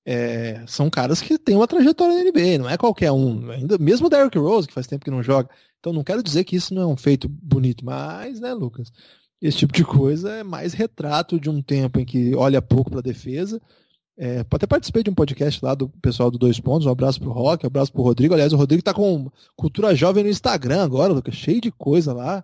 é, são caras que têm uma trajetória na NBA, não é qualquer um. Ainda, mesmo o Derrick Rose, que faz tempo que não joga. Então, não quero dizer que isso não é um feito bonito, mas, né, Lucas? Esse tipo de coisa é mais retrato de um tempo em que olha pouco para a defesa. É, até participei de um podcast lá do pessoal do Dois Pontos. Um abraço pro Rock, um abraço pro Rodrigo. Aliás, o Rodrigo tá com cultura jovem no Instagram agora, Lucas, cheio de coisa lá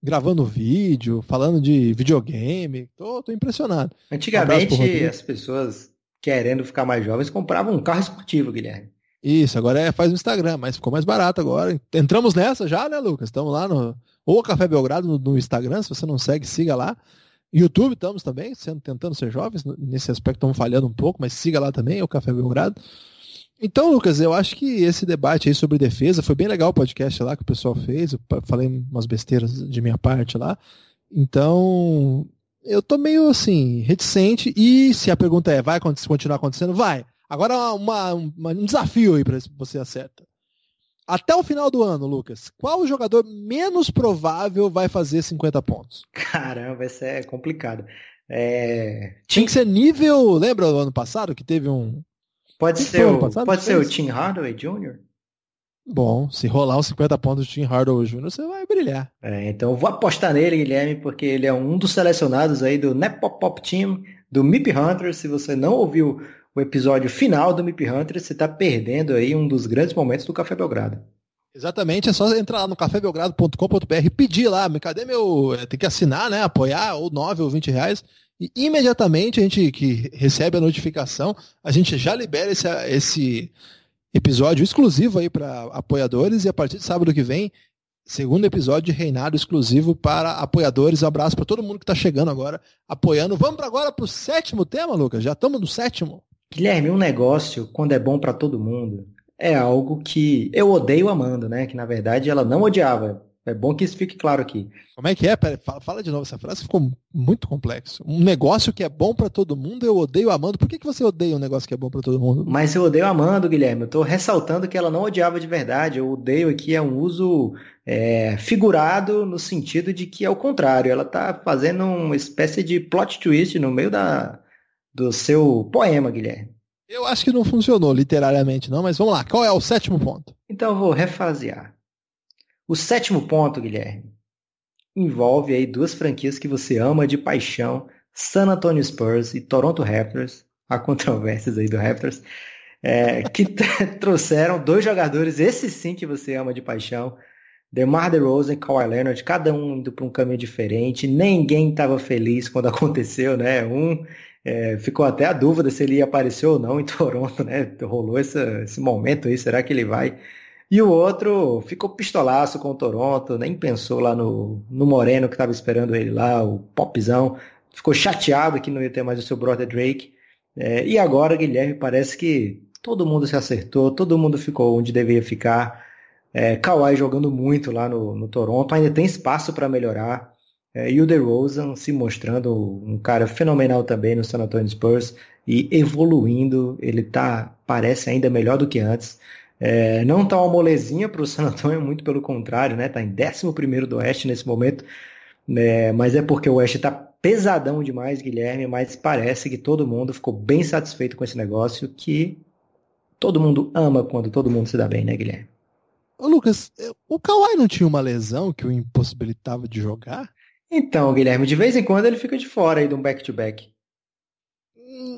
gravando vídeo, falando de videogame. Tô, tô impressionado. Antigamente, um as pessoas querendo ficar mais jovens compravam um carro esportivo, Guilherme. Isso, agora é, faz no Instagram, mas ficou mais barato agora. Entramos nessa já, né, Lucas? Estamos lá no. Ou Café Belgrado no, no, Instagram, se você não segue, siga lá. YouTube estamos também, sendo, tentando ser jovens. Nesse aspecto estamos falhando um pouco, mas siga lá também, o Café Belgrado. Então, Lucas, eu acho que esse debate aí sobre defesa foi bem legal o podcast lá que o pessoal fez. Eu falei umas besteiras de minha parte lá. Então, eu tô meio assim, reticente. E se a pergunta é, vai continuar acontecendo? Vai. Agora uma, uma, um desafio aí para você acerta. Até o final do ano, Lucas, qual o jogador menos provável vai fazer 50 pontos? Caramba, esse é complicado. É... Tinha que ser nível. Lembra do ano passado que teve um, Pode ser, o, pode ser o Tim Hardaway Jr.? Bom, se rolar os 50 pontos do Tim Hardaway Jr., você vai brilhar. É, então eu vou apostar nele, Guilherme, porque ele é um dos selecionados aí do Nepopop Team, do MIP Hunters. Se você não ouviu o episódio final do MIP Hunters, você está perdendo aí um dos grandes momentos do Café Belgrado. Exatamente, é só entrar lá no cafébelgrado.com.br pedir lá, cadê meu. Tem que assinar, né? Apoiar, ou 9 ou 20 reais. E imediatamente a gente que recebe a notificação, a gente já libera esse, esse episódio exclusivo aí para apoiadores e a partir de sábado que vem, segundo episódio de reinado exclusivo para apoiadores. Um abraço para todo mundo que está chegando agora, apoiando. Vamos agora para o sétimo tema, Lucas? Já estamos no sétimo. Guilherme, um negócio, quando é bom para todo mundo, é algo que eu odeio amando, né? Que na verdade ela não odiava. É bom que isso fique claro aqui. Como é que é? Pera, fala, fala, de novo, essa frase ficou muito complexo. Um negócio que é bom para todo mundo, eu odeio amando. Por que, que você odeia um negócio que é bom para todo mundo? Mas eu odeio amando, Guilherme. Eu tô ressaltando que ela não odiava de verdade. Eu odeio aqui é um uso é, figurado no sentido de que é o contrário. Ela tá fazendo uma espécie de plot twist no meio da, do seu poema, Guilherme. Eu acho que não funcionou literariamente, não, mas vamos lá. Qual é o sétimo ponto? Então eu vou refasear. O sétimo ponto, Guilherme, envolve aí duas franquias que você ama de paixão, San Antonio Spurs e Toronto Raptors. Há controvérsias aí do Raptors. É, que <laughs> trouxeram dois jogadores, esses sim que você ama de paixão, DeMar DeRozan e Kawhi Leonard, cada um indo para um caminho diferente. Ninguém estava feliz quando <laughs> aconteceu, né? Um é, ficou até a dúvida se ele ia aparecer ou não em <laughs> Toronto, né? Rolou esse momento aí, será que ele vai e o outro ficou pistolaço com o Toronto, nem pensou lá no, no Moreno que estava esperando ele lá, o Popzão. Ficou chateado que não ia ter mais o seu brother Drake. É, e agora, Guilherme, parece que todo mundo se acertou, todo mundo ficou onde deveria ficar. É, Kawhi jogando muito lá no, no Toronto, ainda tem espaço para melhorar. É, e o DeRozan se mostrando um cara fenomenal também no San Antonio Spurs e evoluindo. Ele tá, parece ainda melhor do que antes. É, não está uma molezinha para o <laughs> San Antonio, muito pelo contrário, né? Está em 11 do Oeste nesse momento, né? mas é porque o Oeste está pesadão demais, Guilherme, mas parece que todo mundo ficou bem satisfeito com esse negócio, que todo mundo ama quando todo mundo se dá bem, né, Guilherme? Ô, Lucas, o Kawhi não tinha uma lesão que o impossibilitava de jogar? Então, Guilherme, de vez em quando ele fica de fora aí de um back-to-back.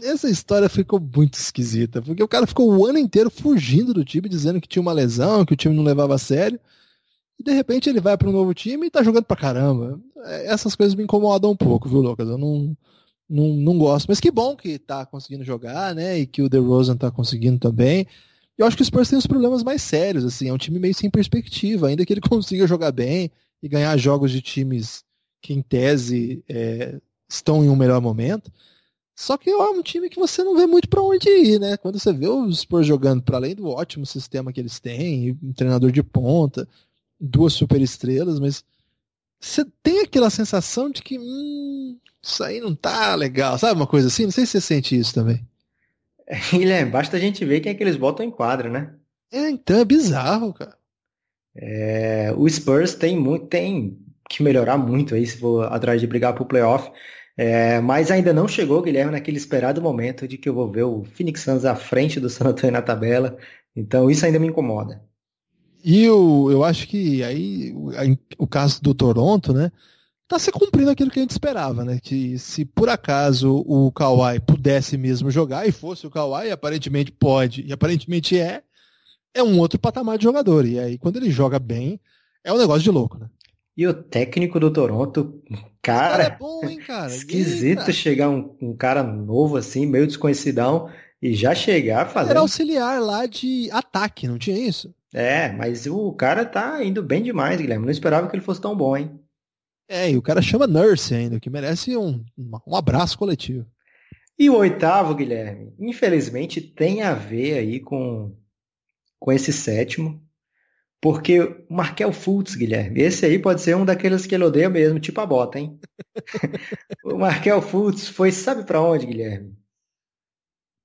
essa história ficou muito esquisita, porque o cara ficou o ano inteiro fugindo do time, dizendo que tinha uma lesão, que o time não levava a sério. E de repente ele vai para um novo time e tá jogando pra caramba. É, essas coisas me incomodam um pouco, viu, Lucas? Eu não, não, não gosto. Mas que bom que tá conseguindo jogar, né? E que o DeRozan tá conseguindo também. Eu acho que o Spurs tem os problemas mais sérios, assim. É um time meio sem perspectiva. Ainda que ele <laughs> consiga jogar bem e ganhar jogos de times que, em tese, é, estão em um melhor momento. Só que é um time que você não vê muito para onde ir, né? Quando você vê os Spurs jogando, para além do ótimo sistema que eles têm, um treinador de ponta, duas super estrelas, mas você tem aquela sensação de que hum, isso aí não tá legal, sabe uma coisa assim? Não sei se você sente isso também. <laughs> Guilherme, basta a gente ver quem é que eles botam em quadra, né? É, então é bizarro, cara. É, o Spurs tem muito, tem que melhorar muito aí se for atrás de brigar pro playoff. É, mas ainda não chegou, Guilherme, naquele esperado momento de que eu vou ver o Phoenix Suns à frente do <laughs> San Antonio na tabela. Então isso ainda me incomoda. E o, eu acho que aí o, o caso do Toronto, né? Tá se cumprindo aquilo que a gente esperava, né? Que se por acaso o Kawhi pudesse mesmo jogar e fosse o Kawhi, aparentemente pode, e aparentemente é, é um outro patamar de jogador. E aí, quando ele joga bem, é um negócio de louco, né? E o técnico do Toronto, cara. é bom, hein, cara? esquisito Eita. chegar um, um, cara novo assim, meio desconhecidão, e já chegar fazendo. Era auxiliar lá de ataque, não tinha isso? É, mas o cara tá indo bem demais, Guilherme. Não esperava que ele fosse tão bom, hein? É, e o cara chama Nurse ainda, que merece um, um abraço coletivo. E o oitavo, Guilherme, infelizmente tem a ver aí com, com esse sétimo, porque o Markel Fultz, Guilherme, esse aí pode ser um daqueles que ele odeia mesmo, tipo a bota, hein? <laughs> o Markel Fultz foi, sabe para onde, Guilherme?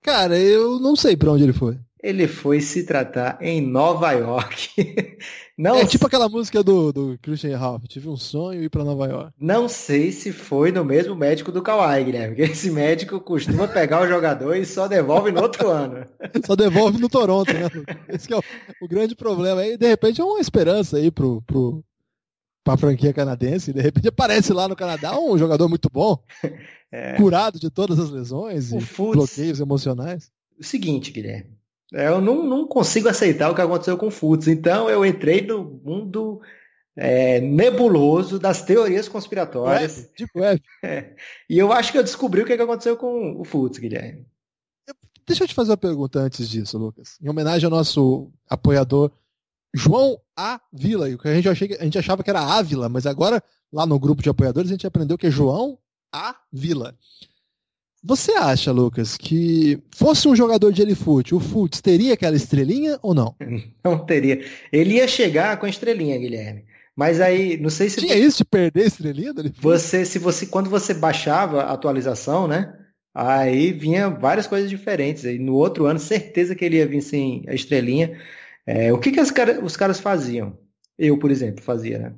Cara, eu não sei para onde ele foi ele foi se tratar em Nova York. <laughs> Não é tipo aquela música do, do Christian Ralph, tive um sonho ir para Nova York. Não sei se foi no mesmo médico do Kawhi, Guilherme, porque esse médico costuma pegar o jogador e só devolve no outro ano. <laughs> só devolve no Toronto, né? Esse é o, o, grande problema. Aí, de repente, é uma esperança aí pro, pro, pra franquia canadense. De repente aparece lá no Canadá um jogador muito bom, <laughs> é... curado de todas as lesões o e Futs... bloqueios emocionais. O seguinte, Guilherme, eu não, não consigo aceitar o que aconteceu com o Futs. Então eu entrei no mundo é, nebuloso das teorias conspiratórias. Tipo web. <laughs> É, e eu acho que eu descobri o que aconteceu com o Futs, Guilherme. Deixa eu te fazer uma pergunta antes disso, Lucas. Em homenagem ao nosso apoiador João A. Vila. A gente, achei, a gente achava que era Ávila, mas agora, lá no grupo de apoiadores, a gente aprendeu que é João A. Vila. Você acha, Lucas, que fosse um jogador de Elifoot, o Futs teria aquela estrelinha ou não? Não teria. Ele ia chegar com a estrelinha, Guilherme. Mas aí, não sei se. Tinha isso de perder a estrelinha do Você, se você, quando você baixava a atualização, né? Aí vinha várias coisas diferentes. Aí no outro ano, certeza que ele ia vir sem a estrelinha. É, o que, que cara, os caras faziam? Eu, por exemplo, fazia, né?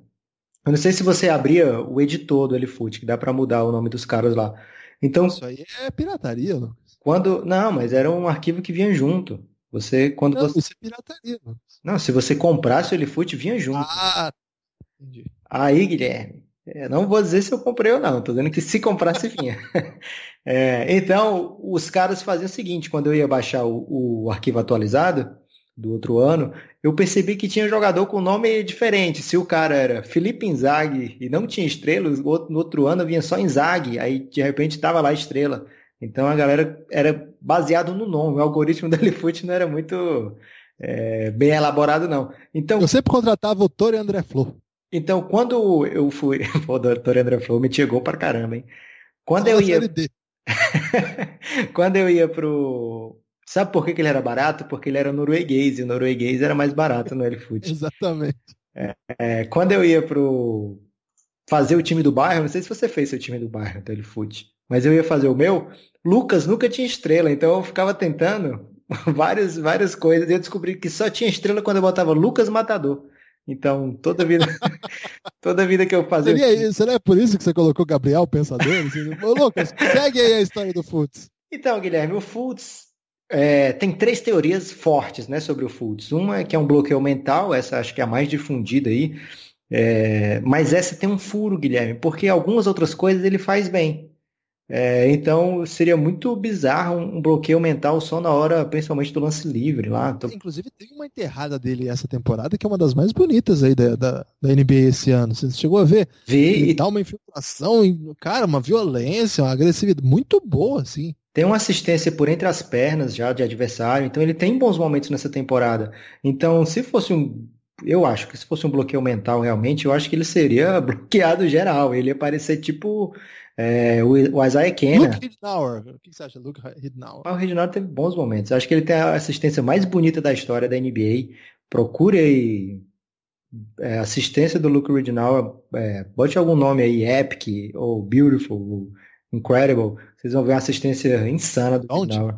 Eu não sei se você abria o editor do Elifoot, que dá para mudar o nome dos caras lá. Então, isso aí é pirataria, Lucas. Quando, não, mas era um arquivo que vinha junto. Você quando não, você isso é pirataria. Lucas. Não, se você comprasse o Elefute vinha junto. Ah, entendi. Aí, Guilherme, não vou dizer se eu comprei ou não, tô dizendo que se comprasse vinha. <laughs> é, então, os caras faziam o seguinte, quando eu ia baixar o, o arquivo atualizado, do outro ano, eu percebi que tinha jogador com nome diferente. Se o cara era Felipe Inzaghi e não tinha estrela, no outro ano vinha só Inzaghi, aí de repente estava lá estrela. Então a galera era baseado no nome. O algoritmo <laughs> da Elefute não era muito é, bem elaborado, não. Então, eu sempre contratava o Toro e André Flor. Então, quando eu fui. <laughs> o Toro e André Flor me chegou para caramba, hein? Quando Só eu ia. <laughs> quando eu ia pro, Sabe por que, que ele era barato? Porque ele era norueguês, e o norueguês era mais barato no L-Foot. <laughs> Exatamente. É, é, quando eu ia pro fazer o time do bairro, não sei se você fez seu time do bairro do L-Foot, mas eu ia fazer o meu, Lucas nunca tinha estrela, então eu ficava tentando <laughs> várias, várias coisas, e eu descobri que só tinha estrela quando eu botava Lucas Matador. Então, toda vida, <laughs> toda vida que eu fazia. Seria, será por isso que você colocou Gabriel Pensador? Ô, Lucas, segue aí a história do Futs. Então, Guilherme, o Futs é, tem três teorias fortes né, sobre o Fultz. Uma é que é um bloqueio mental, essa acho que é a mais difundida aí. É, mas essa tem um furo, Guilherme, porque algumas outras coisas ele faz bem. É, então seria muito bizarro um bloqueio mental só na hora, principalmente do lance livre lá. Então... Inclusive teve uma enterrada dele essa temporada que é uma das mais bonitas aí da, da, da NBA esse ano. Você chegou a ver? Vi. Ele dá uma infiltração, cara, uma violência, uma agressividade muito boa, assim. Tem uma assistência por entre as pernas já de adversário, então ele tem bons momentos nessa temporada. Então, se fosse um eu acho que se fosse um bloqueio mental realmente, eu acho que ele seria <laughs> bloqueado geral. Ele ia parecer tipo é, o, o Isaiah Kenner. Luke Hidnauer. O que você acha, Luke Hidnauer? Ah, o Hidnauer teve bons momentos. Acho que ele tem a assistência mais bonita da história da NBA. Procure aí é, assistência do Luke Ridnour, é, bote algum nome aí, Epic, ou Beautiful, Incredible, vocês vão ver uma assistência insana do Ridnour.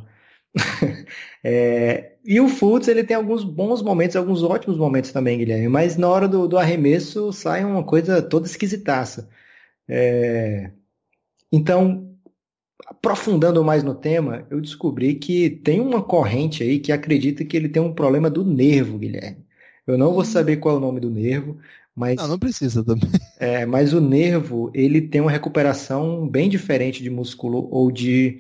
<laughs> é, e o Fultz, ele tem alguns bons momentos, alguns ótimos momentos também, Guilherme, mas na hora do, do arremesso sai uma coisa toda esquisitaça. É, então, aprofundando mais no tema, eu descobri que tem uma corrente aí que acredita que ele tem um problema do nervo, Guilherme. Eu não vou saber qual é o nome do nervo, mas. Não, não precisa também. <laughs> É, mas o nervo, ele tem uma recuperação bem diferente de músculo ou de,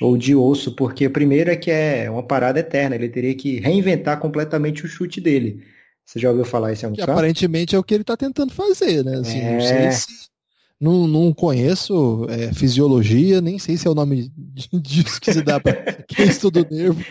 ou de osso, porque primeiro é que é uma parada eterna, ele teria que reinventar completamente o chute dele. Você já ouviu falar isso em algum que aparentemente é o que ele está tentando fazer, né? Assim, é... Não sei se não, não conheço é, fisiologia, nem sei se é o nome <laughs> disso que se dá para quem estuda o nervo.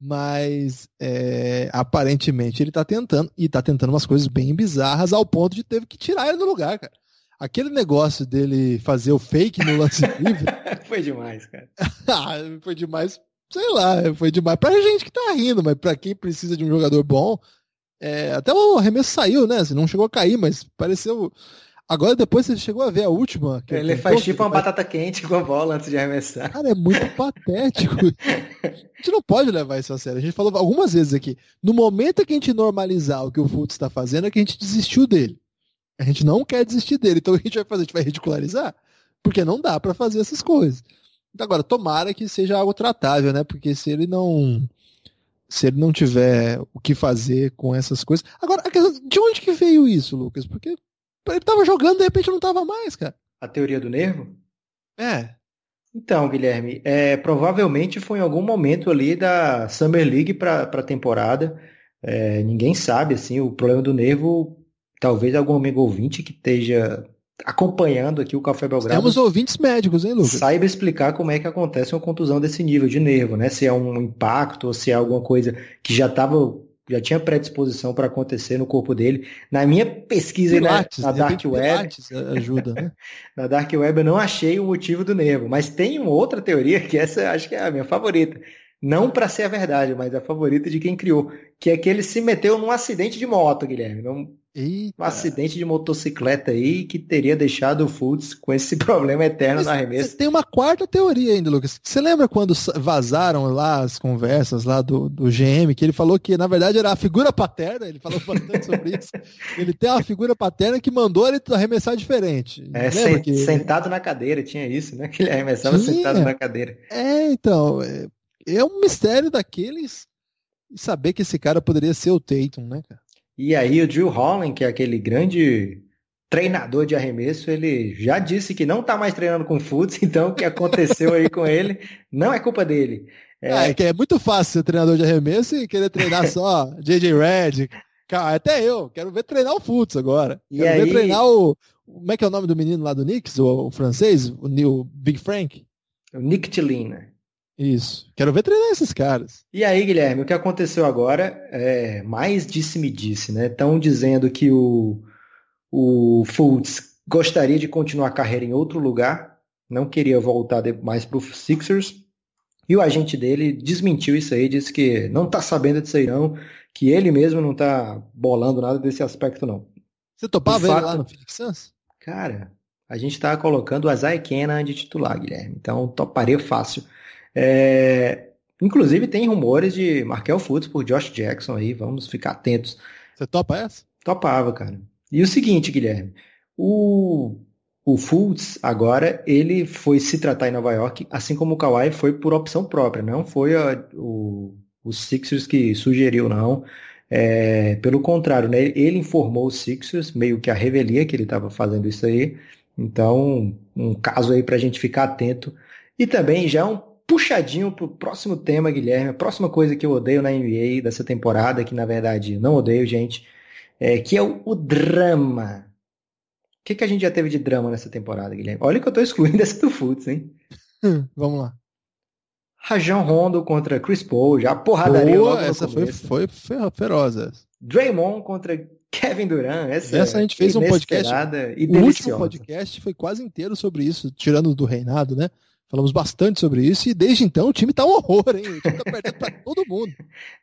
Mas é, aparentemente ele está tentando, e está tentando umas coisas bem bizarras ao ponto de ter que tirar ele do lugar, cara. Aquele negócio dele fazer o fake no lance <laughs> livre. foi demais, cara. <laughs> Ah, foi demais, sei lá, foi demais pra gente que tá rindo, mas pra quem precisa de um jogador bom. É, até o arremesso saiu, né? Assim, não chegou a cair, mas pareceu Agora depois você chegou a ver a última. ele faz tipo uma batata quente com a bola antes de arremessar. Cara, é muito <laughs> patético. a gente não pode levar isso a sério. A gente falou algumas vezes aqui. No momento que a gente normalizar o que o Fultz está fazendo, é que a gente desistiu dele. A gente não quer desistir dele. Então o que a gente vai fazer? A gente vai ridicularizar? Porque não dá para fazer essas coisas. Então, agora, tomara que seja algo tratável, né? Porque se ele não. Se ele não tiver o que fazer com essas coisas. Agora, de onde que veio isso, Lucas? Porque ele tava jogando, de repente não tava mais, cara. A teoria do nervo? É. Então, Guilherme, é, provavelmente foi em algum momento ali da Summer League para a temporada. É, ninguém sabe, assim, o problema do nervo, talvez algum amigo ouvinte que esteja acompanhando aqui o Café Belgrado. Temos ouvintes médicos, hein, Lucas? Saiba explicar como é que acontece uma contusão desse nível de nervo, né? Se é um impacto ou se é alguma coisa que já estava já tinha predisposição para acontecer no corpo dele. Na minha pesquisa Pilates, na, na Dark Web, ajuda, né? <laughs> na Dark Web eu não achei o motivo do nervo, mas tem uma outra teoria que essa acho que é a minha favorita. Não para ser a verdade, mas a favorita de quem criou, que é que ele se meteu num acidente de moto, Guilherme. Não, Eita. Um acidente de motocicleta aí que teria deixado o Fultz com esse <laughs> problema eterno Mas, na arremesso. Tem uma quarta teoria ainda, Lucas. Você lembra quando vazaram lá as conversas lá do, do GM, que ele falou que na verdade era a figura paterna, ele falou bastante sobre isso. <laughs> Ele tem uma figura paterna que mandou ele arremessar diferente. É, sen, que... sentado na cadeira, tinha isso, né? <laughs> Que ele arremessava tinha. sentado na cadeira. É, então, é, é um mistério daqueles saber que esse cara poderia ser o Tatum, né, cara? E aí o Drew Holland, que é aquele grande treinador de arremesso, ele já disse que não está mais treinando com Futs, <laughs> então o que aconteceu aí com ele não é culpa dele. É... Ah, é que é muito fácil ser treinador de arremesso e querer treinar só <laughs> JJ Redick. Até eu, quero ver treinar o Futs agora. E quero aí... ver treinar o. Como é que é o nome do menino lá do Knicks, o, o francês, o, o Big Frank? O Nick Tillina. Isso. Quero ver treinar esses caras. E aí, Guilherme, o que aconteceu agora é mais disse-me-disse, né? Estão dizendo que o, o Fultz gostaria de continuar a carreira em outro lugar, não queria voltar mais para o Sixers. E o agente dele desmentiu isso aí, disse que não está sabendo disso aí não, que ele mesmo não está bolando nada desse aspecto não. Você topava fato, ele lá no Phoenix Suns? Cara, a gente está colocando o Isaiah Kenan de titular, Guilherme, então toparia fácil. É, inclusive tem rumores de Markel Fultz por Josh Jackson aí, vamos ficar atentos. Você topa essa? Topava, cara. E o seguinte, Guilherme, o, o Fultz agora ele foi se tratar em Nova York, assim como o Kawhi foi por opção própria, não foi a, o, o Sixers que sugeriu, não. É, pelo contrário, né, ele informou os Sixers, meio que a revelia que ele estava fazendo isso aí, Então, um caso aí para a gente ficar atento. E também já um puxadinho pro próximo tema, Guilherme. A próxima coisa que eu odeio na NBA dessa temporada, que na verdade não odeio, gente, é, que é o, o drama. O que, que a gente já teve de drama nessa temporada, Guilherme? Olha que eu tô excluindo <laughs> essa do Futs, hein? Vamos lá. Rajon Rondo contra Chris Paul, já porradaria Boa, logo essa foi, foi, foi feroz. Draymond contra Kevin Durant. Essa, essa a gente fez um podcast. E o último podcast foi quase inteiro sobre isso, tirando do reinado, né? Falamos bastante sobre isso e desde então o time tá um horror, hein? O time tá perdendo pra <laughs> todo mundo.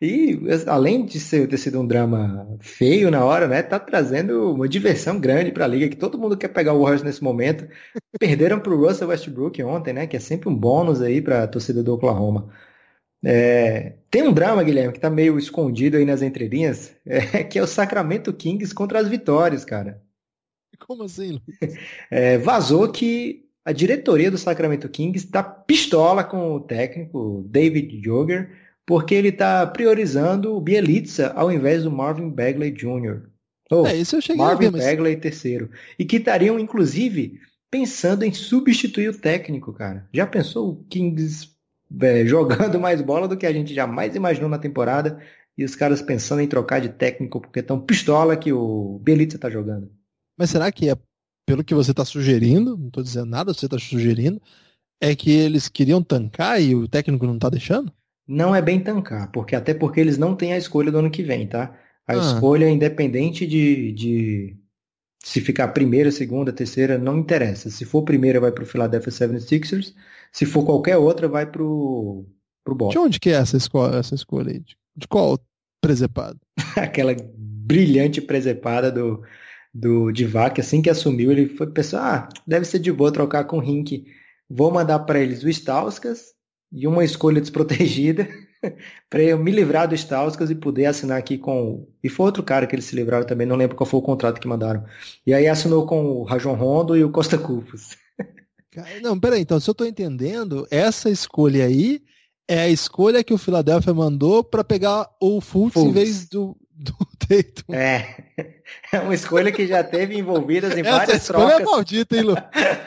E além de ser, ter sido um drama feio na hora, né? Tá trazendo uma diversão grande pra liga, que todo mundo quer pegar o Warriors nesse momento. <laughs> Perderam pro Russell Westbrook ontem, né? Que é sempre um bônus aí pra torcida do Oklahoma. É, tem um drama, Guilherme, que tá meio escondido aí nas entrelinhas, <laughs> é, que é o Sacramento Kings contra as vitórias, cara. Como assim, É, vazou que a diretoria do Sacramento Kings está pistola com o técnico David Joger, porque ele está priorizando o Bielitsa ao invés do Marvin Bagley Jr. Oh, é, isso eu cheguei Marvin a ver, mas... Bagley terceiro. E que estariam, inclusive, pensando em substituir o técnico, cara. Já pensou o Kings é, <laughs> jogando mais bola do que a gente jamais imaginou na temporada e os caras pensando em trocar de técnico porque estão pistola que o Bielitsa está jogando. Mas será que é pelo que você está sugerindo, não estou dizendo nada, você está sugerindo, é que eles queriam tancar e o técnico não está deixando? Não é bem tancar, porque até porque eles não têm a escolha do ano que vem, tá? A ah. escolha independente de, de se ficar primeira, segunda, terceira, não interessa. Se for primeira, vai para o Philadelphia 76ers. Se for qualquer outra, vai para o Boston. De onde que é essa escolha, essa escolha aí? De qual presepado? <laughs> Aquela brilhante presepada do do Divac, assim que assumiu, ele foi pensar, ah, deve ser de boa trocar com o Rink. Vou mandar para eles o Stauskas e uma escolha desprotegida <laughs> para eu me livrar do Stauskas e poder assinar aqui com. E foi outro cara que eles se livraram também, não lembro qual foi o contrato que mandaram. E aí assinou com o Rajon Rondo e o Costa Cufos. <laughs> Não, peraí, então, se eu estou entendendo, essa escolha aí é a escolha que o Philadelphia mandou para pegar o Fultz, Fultz em vez do, do Tatum. É. <laughs> É uma escolha que já teve envolvidas em essa várias escolha é trocas. é maldita, hein, Lu?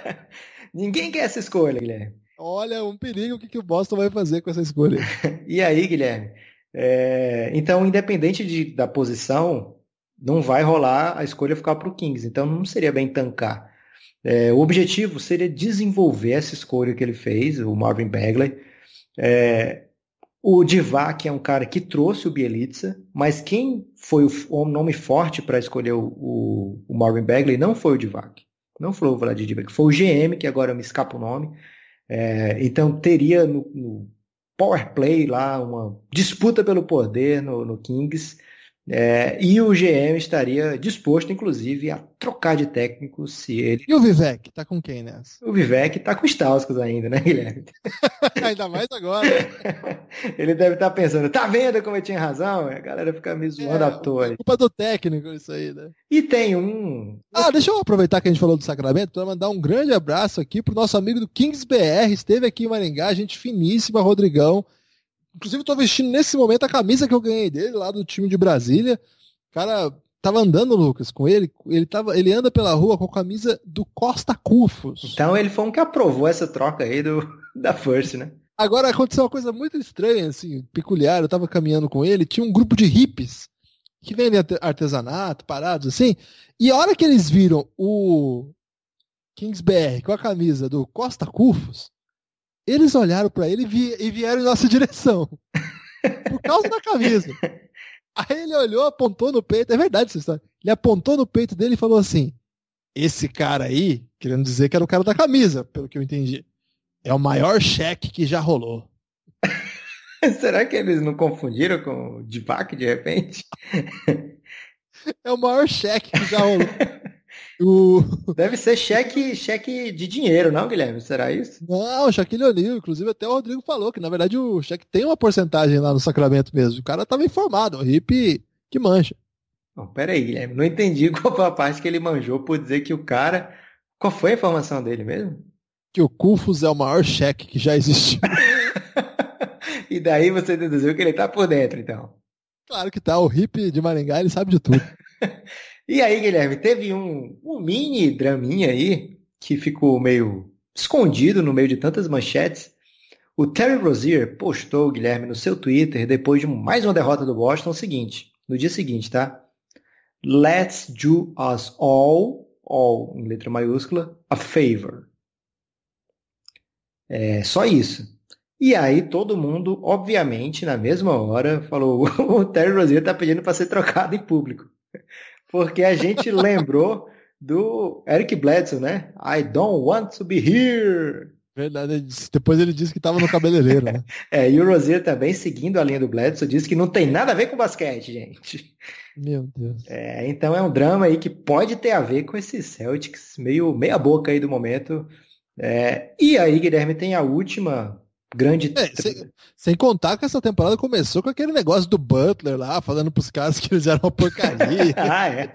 <laughs> Ninguém quer essa escolha, Guilherme. Olha, um perigo o que, que o Boston vai fazer com essa escolha. <laughs> e aí, Guilherme? É... Então, independente de, da posição, não vai rolar a escolha ficar para o Kings. Então, não seria bem tancar. É, o objetivo seria desenvolver essa escolha que ele fez, o Marvin Bagley. É, o Divac é um cara que trouxe o Bielitsa, mas quem foi o, nome forte para escolher o, o, Marvin Bagley não foi o Divac. Não foi o Vladimir Divac, foi o GM, que agora me escapa o nome. É, então teria no, no, power play lá uma disputa pelo poder no, no Kings é, e o GM estaria disposto, inclusive, a trocar de técnico se ele. E o Vivek? Tá com quem nessa? O Vivek tá com os Stauskas ainda, né, Guilherme? <laughs> ainda mais agora. <laughs> ele deve estar tá pensando, tá vendo como eu tinha razão? A galera fica me zoando é, à toa. É culpa do técnico isso aí, né? E tem um. Ah, deixa eu aproveitar que a gente falou do Sacramento para mandar um grande abraço aqui pro nosso amigo do Kings BR, esteve aqui em Maringá, gente finíssima, Rodrigão. Inclusive, eu tô vestindo nesse momento a camisa que eu ganhei dele, lá do time de Brasília. O cara tava andando, Lucas, com ele. Ele, tava, ele anda pela rua com a camisa do Costa Cufos. Então ele foi um que aprovou essa troca aí do, <laughs> da First, né? Agora aconteceu uma coisa muito estranha, assim, peculiar. Eu tava caminhando com ele, tinha um grupo de hippies que vendem artesanato, parados, assim. E a hora que eles viram o Kingsbury com a camisa do Costa Cufos, eles olharam para ele e vieram em nossa <laughs> direção. Por causa da camisa. Aí ele olhou, apontou no peito. É verdade essa história. Ele apontou no peito dele e falou assim: Esse cara aí, querendo dizer que era o cara da camisa, pelo que eu entendi, é o maior cheque que já rolou. <laughs> Será que eles não confundiram com o Divac de repente? <laughs> é o maior cheque que já rolou. O... Deve ser cheque, cheque de dinheiro, não, Guilherme? Será isso? Não, Shaquille O'Neal. Inclusive, até o Rodrigo falou que, na verdade, o cheque tem uma porcentagem lá no Sacramento mesmo. O cara estava informado, o Hip que mancha. Não, pera aí, Guilherme. Não entendi <laughs> qual foi a parte que ele manjou por dizer que o cara... Qual foi a informação dele mesmo? Que o Cufus é o maior cheque que já existiu. <laughs> <laughs> e daí você deduziu que ele tá por dentro, então. Claro que tá. O Hip de Maringá, ele sabe de tudo. E aí, Guilherme, teve um, um mini draminha aí, que ficou meio escondido no meio de tantas manchetes. O Terry Rozier postou, Guilherme, no seu Twitter, depois de mais uma derrota do Boston, o seguinte, no dia seguinte, tá? Let's do us all, all em letra maiúscula, a favor. É só isso. E aí todo mundo, obviamente, na mesma hora, falou: <laughs> o Terry Rozier tá pedindo para ser trocado em público. Porque a gente lembrou do Eric Bledsoe, né? I don't want to be here. Verdade, depois ele disse que estava no cabeleireiro, né? <laughs> é, e o Rozier também, seguindo a linha do Bledsoe, disse que não tem nada a ver com basquete, gente. Meu Deus. É, então é um drama aí que pode ter a ver com esses Celtics meio meia boca aí do momento. É, e aí, Guilherme, tem a última grande. É, sem, sem, contar que essa temporada começou com aquele negócio do Butler lá, falando pros caras que eles eram uma porcaria. <laughs> ah, é.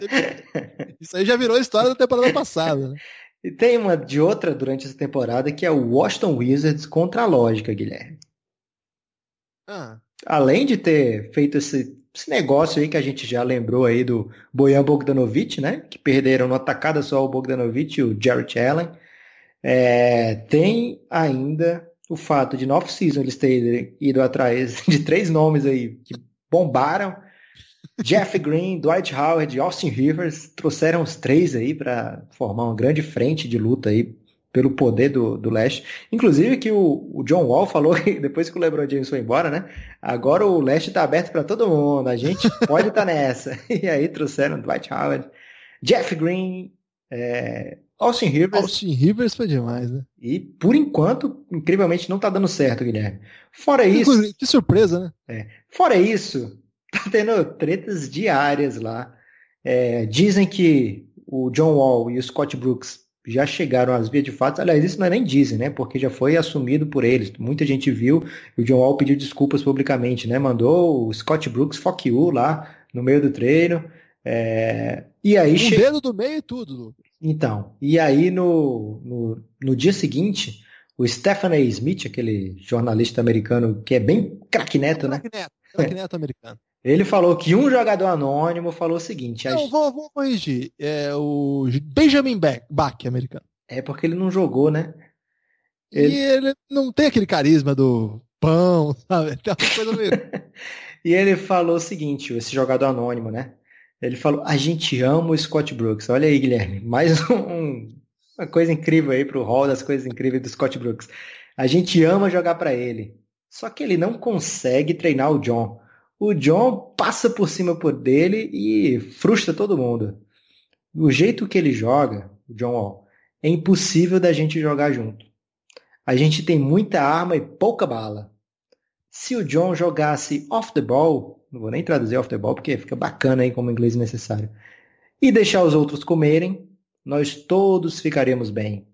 Isso aí já virou a história da temporada passada, né? E tem uma de outra durante essa temporada que é o Washington Wizards contra a lógica, Guilherme. Ah. Além de ter feito esse, esse, negócio aí que a gente já lembrou aí do Bojan Bogdanovic, né? Que perderam no atacada só o Bogdanovic e o Jarrett Allen. É, tem ainda o fato de no off-season eles terem ido atrás <laughs> de três nomes aí que bombaram. Jeff Green, Dwight Howard e Austin Rivers trouxeram os três aí para formar uma grande frente de luta aí pelo poder do, do leste. Inclusive que o, o John Wall falou que <laughs> depois que o LeBron James foi embora, né? Agora o leste está aberto para todo mundo, a gente <laughs> pode estar tá nessa. E aí trouxeram Dwight Howard, Jeff Green, é, Austin Rivers. Austin Rivers foi demais, né? E por enquanto, incrivelmente, não tá dando certo, Guilherme. Fora isso. Que surpresa, né? É, fora isso, <laughs> tá tendo tretas diárias lá. É, dizem que o John Wall e o Scott Brooks já chegaram às vias de fato. Aliás, isso não é nem dizem, né? Porque já foi assumido por eles. Muita gente viu e o John Wall pediu desculpas publicamente, né? Mandou o Scott Brooks fuck you lá no meio do treino. É... E aí. Um che... dedo do meio e tudo. Então, e aí no, no, no dia seguinte, o Stephen A. Smith, aquele jornalista americano que é bem craqueneto, né? Craqueneto, craqueneto americano. <laughs> Ele falou que um jogador anônimo falou o seguinte. Não, vou, vou corrigir. É o Benjamin Bach, americano. É porque ele não jogou, né? Ele... E ele não tem aquele carisma do pão, <laughs> sabe? Tem uma coisa meio... <laughs> e ele falou o seguinte, esse jogador anônimo, né? Ele falou: a gente ama o Scott Brooks. Olha aí, Guilherme, mais <laughs> um, uma coisa incrível aí pro hall das coisas incríveis do Scott Brooks. A gente ama jogar para ele. Só que ele não consegue treinar o John. O John passa por cima por dele e frustra todo mundo. O jeito que ele joga, o John Wall, é impossível da gente jogar junto. A gente tem muita arma e pouca bala. Se o John jogasse off the ball, não vou nem traduzir off the ball porque fica bacana aí como inglês necessário. E deixar os outros comerem, nós todos ficaremos bem.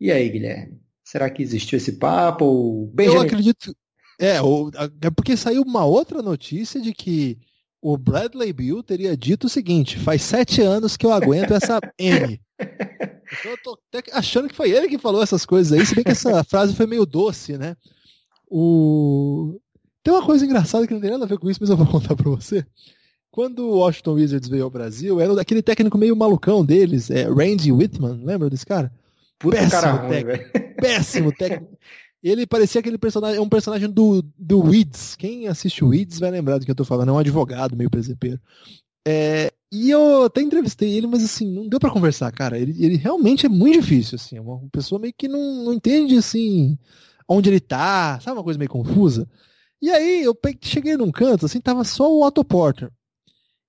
E aí, Guilherme? Será que existiu esse papo? Benjamin... Eu acredito. É, ou, é porque saiu uma outra notícia de que o Bradley Bill teria dito o seguinte: faz sete anos que eu aguento essa M. <laughs> Então eu tô até achando que foi ele que falou essas coisas aí, se bem que essa frase foi meio doce, né? O... Tem uma coisa engraçada que não tem nada a ver com isso, mas eu vou <laughs> contar pra você. Quando o Washington Wizards veio ao Brasil, era aquele técnico meio malucão deles, é Randy Whitman, lembra desse cara? Puta Péssimo cara ruim, técnico. <laughs> Péssimo técnico. Ele parecia aquele personagem, um personagem do, do Weeds. Quem assiste o Weeds vai lembrar do que eu tô falando, é um advogado meio presepeiro. É, e eu até entrevistei ele, mas assim, não deu para conversar, cara. Ele, ele realmente é muito difícil, assim, é uma pessoa meio que não, não entende, assim, onde ele tá, sabe uma coisa meio confusa? E aí eu cheguei num canto, assim, tava só o Otto Porter.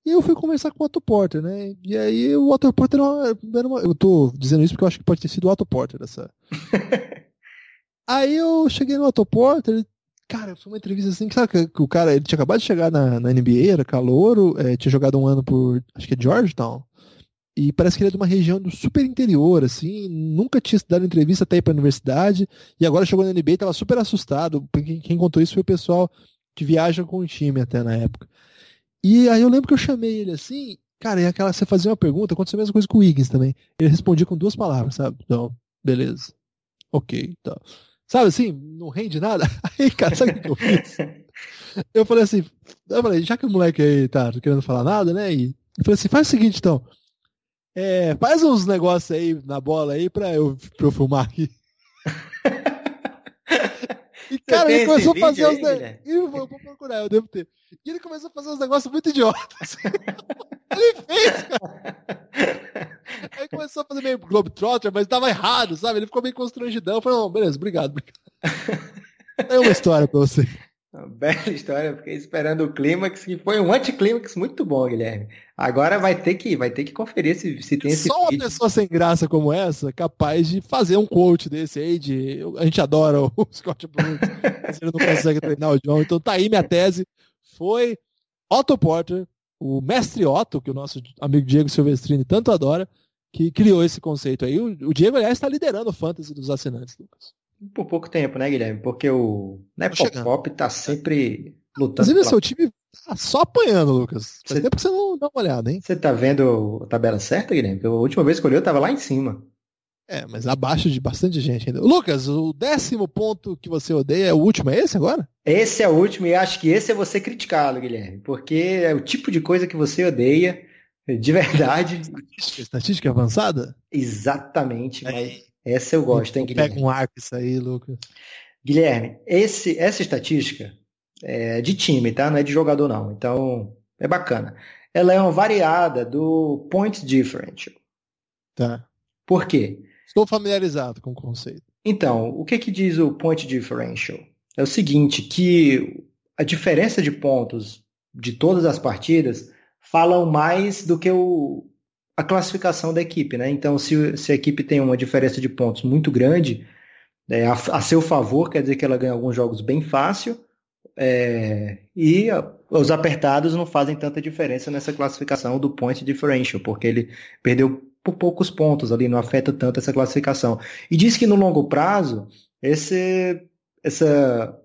E eu fui conversar com o Otto Porter, né? E aí o Otto Porter era uma, era uma, Eu tô dizendo isso porque eu acho que pode ter sido o Otto Porter essa. <laughs> aí eu cheguei no Otto Porter, cara, foi uma entrevista assim, sabe que o cara, ele tinha acabado de chegar na, na NBA, era calouro, é, tinha jogado um ano por, acho que é Georgetown. E parece que ele é de uma região do super interior, assim, nunca tinha dado entrevista até ir a universidade, e agora chegou na NBA e estava super assustado. Quem, quem contou isso foi o pessoal que viaja com o time até na época. E aí eu lembro que eu chamei ele assim, cara, e aquela, você fazia uma pergunta, aconteceu a mesma coisa com o Wiggins também. Ele respondia com duas palavras, sabe? Então, beleza. Ok, tá. Sabe assim, não rende nada? <laughs> Aí, cara, sabe o que eu fiz? Eu falei assim, eu falei, já que o moleque aí tá querendo falar nada, né? E eu falei assim, faz o seguinte então, É, faz uns negócios aí na bola aí pra eu, pra eu filmar aqui. <laughs> E, cara, ele começou a fazer os negócios. Eu vou procurar, eu devo ter. E ele começou a fazer uns negócios muito idiotas. <laughs> ele fez, cara. Aí começou a fazer meio Globetrotter, mas tava errado, sabe? Ele ficou meio constrangidão. Eu falei, não, beleza, obrigado, obrigado. <laughs> É uma história pra você. Uma bela <laughs> história, fiquei esperando o clímax, que foi um anticlímax muito bom, Guilherme. Agora vai ter que, vai ter que conferir se, se tem esse. Só uma pessoa sem graça como essa, capaz de fazer um coach desse aí, de. A gente adora o <laughs> Scott Bruce, ele não consegue treinar o John. Então tá aí minha tese. Foi Otto Porter, o mestre Otto, que o nosso amigo Diego Silvestrini tanto adora, que criou esse conceito aí. O, Diego, aliás, está liderando o fantasy dos assinantes, Lucas. Por pouco tempo, né, Guilherme? Porque o né, Pop Pop tá sempre lutando. Inclusive, pela... seu time tá só apanhando, Lucas. Faz você... tempo que você não dá uma olhada, hein? Você tá vendo a tabela certa, Guilherme? Porque a última vez que eu olhei, eu tava lá em cima. É, mas abaixo de bastante gente ainda. Lucas, o décimo ponto que você odeia é o último, é esse agora? Esse é o último e acho que esse é você criticá-lo, Guilherme. Porque é o tipo de coisa que você odeia, de verdade. Estatística, estatística avançada? Exatamente. É. Mas essa eu gosto, hein, Guilherme? Pega um arco isso aí, Lucas. Guilherme, esse, essa estatística é de time, tá? Não é de jogador, não. Então, é bacana. Ela é uma variada do point differential. Tá. Por quê? Estou familiarizado com o conceito. Então, o que, que diz o point differential? É o seguinte, que a diferença de pontos de todas as partidas falam mais do que o, a classificação da equipe, né? Então, se, se a equipe tem uma diferença de pontos muito grande, é, a, a, seu favor, quer dizer que ela ganha alguns jogos bem fácil, é, e a, os apertados não fazem tanta diferença nessa classificação do point differential, porque ele perdeu por poucos pontos ali, não afeta tanto essa classificação. E diz que no longo prazo, esse, essa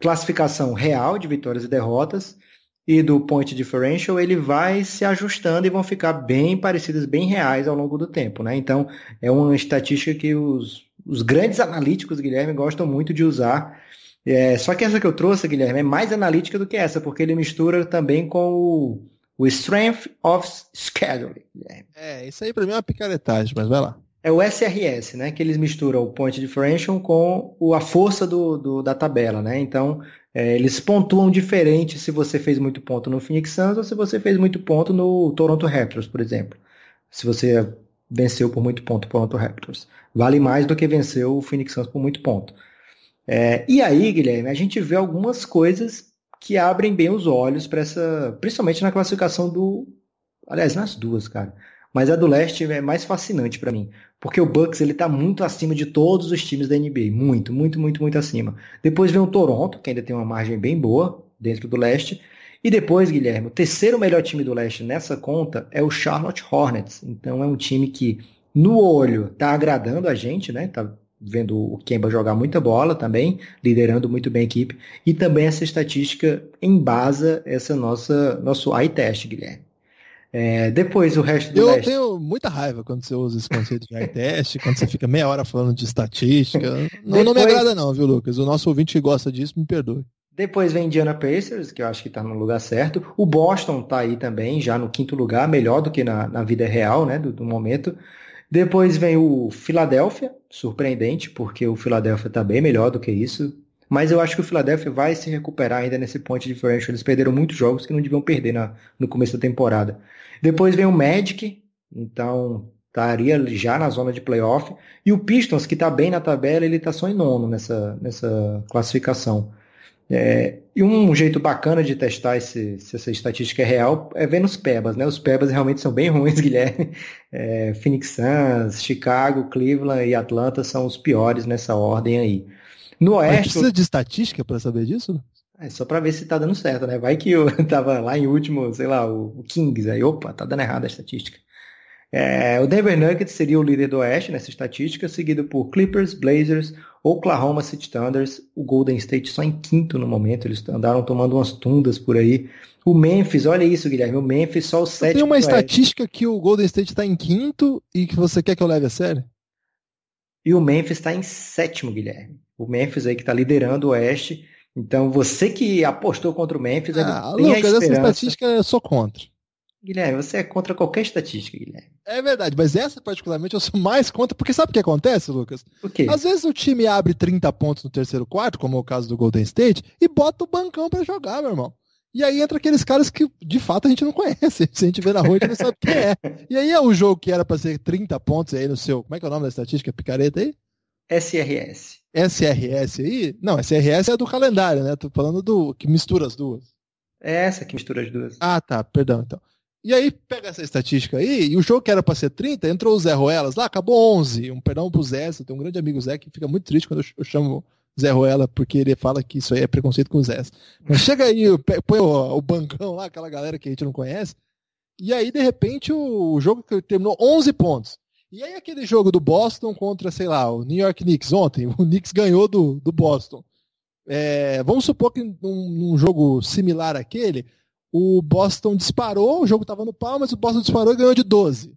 classificação real de vitórias e derrotas e do point differential, ele vai se ajustando e vão ficar bem parecidas, bem reais ao longo do tempo, né? Então, é uma estatística que os, os grandes analíticos, Guilherme, gostam muito de usar. É, só que essa que eu trouxe, Guilherme, é mais analítica do que essa, porque ele mistura também com o, o Strength of Schedule. É, isso aí para mim é uma picaretagem, mas vai lá. É o SRS, né? Que eles misturam o point differential com o, a força do, do, da tabela, né? Então, é, eles pontuam diferente se você fez muito ponto no Phoenix Suns ou se você fez muito ponto no Toronto Raptors, por exemplo. Se você venceu por muito ponto o Toronto Raptors. Vale mais do que venceu o Phoenix Suns por muito ponto. É, e aí, Guilherme, a gente vê algumas coisas que abrem bem os olhos para essa, principalmente na classificação do, aliás, nas duas, cara. Mas a do leste é mais fascinante para mim, porque o Bucks ele tá muito acima de todos os times da NBA, muito, muito, muito, muito acima. Depois vem o Toronto, que ainda tem uma margem bem boa dentro do leste, e depois, Guilherme, o terceiro melhor time do leste nessa conta é o Charlotte Hornets. Então é um time que no olho tá agradando a gente, né? Tá vendo o Kemba jogar muita bola também, liderando muito bem a equipe, e também essa estatística embasa essa nossa nosso eye test, Guilherme. É, depois o resto do Eu leste... tenho muita raiva quando você usa esse conceito de teste, quando você fica meia hora falando de estatística. Não, depois... não me agrada não, viu, Lucas? O nosso ouvinte que gosta disso, me perdoe. Depois vem Indiana Pacers, que eu acho que está no lugar certo. O Boston está aí também, já no quinto lugar, melhor do que na, na vida real, né, do, do momento. Depois vem o Philadelphia, surpreendente, porque o Philadelphia está bem melhor do que isso. Mas eu acho que o Philadelphia vai se recuperar ainda nesse ponto de differential. Eles perderam muitos jogos que não deviam perder na, no começo da temporada. Depois vem o Magic, então estaria já na zona de playoff. E o Pistons, que está bem na tabela, ele está só em nono nessa, nessa classificação. É, e um jeito bacana de testar esse, se essa estatística é real é ver nos PEBAs, né? Os PEBAs realmente são bem <laughs> ruins, Guilherme. É, Phoenix Suns, Chicago, Cleveland e Atlanta são os piores nessa ordem aí. No Oeste. Mas precisa de estatística para saber disso? É só para ver se tá dando certo, né? Vai que eu <laughs> tava lá em último, sei lá, o, Kings, aí opa, tá dando errado a estatística. É, o Denver Nuggets seria o líder do Oeste nessa estatística, seguido por Clippers, Blazers, Oklahoma City Thunders, o Golden State só em quinto no momento, eles andaram tomando umas tundas por aí. O Memphis, olha isso, Guilherme, o Memphis só o sétimo. Tem uma estatística que o Golden State está em quinto e que você quer que eu leve a sério? E o Memphis está em sétimo, Guilherme. O Memphis aí que está liderando o Oeste. Então, você que apostou contra o Memphis, ah, tem Lucas, a esperança. essa estatística eu sou contra. Guilherme, você é contra qualquer estatística, Guilherme. É verdade, mas essa particularmente eu sou mais contra, porque sabe o que acontece, Lucas? O quê? Às vezes o time abre 30 pontos no terceiro quarto, como é o caso do Golden State, e bota o bancão para jogar, meu irmão. E aí entra aqueles caras que de fato a gente não conhece. <laughs> Se a gente vê na rua, a gente não sabe quem é. E aí é o jogo que era para ser 30 pontos aí no seu. Como é que é o nome da estatística? Picareta aí? SRS. SRS aí? Não, SRS é do calendário, né? Tô falando do que mistura as duas. É essa que mistura as duas. Ah, tá, perdão então. E aí pega essa estatística aí, e o jogo que era para ser 30, entrou o Zé Ruelas lá, acabou 11. Um perdão pro Zé, eu tenho um grande amigo Zé que fica muito triste quando eu chamo Zé Ruela, porque ele fala que isso aí é preconceito com o Zé. Mas <laughs> chega aí, põe o, o bancão lá, aquela galera que a gente não conhece, e aí de repente o, o jogo terminou 11 pontos. E aí aquele jogo do Boston contra, sei lá, o New York Knicks ontem, <laughs> o Knicks ganhou do, do Boston. É, vamos supor que num, num jogo similar àquele, o Boston disparou, o jogo estava no pau, mas o Boston disparou e ganhou de 12.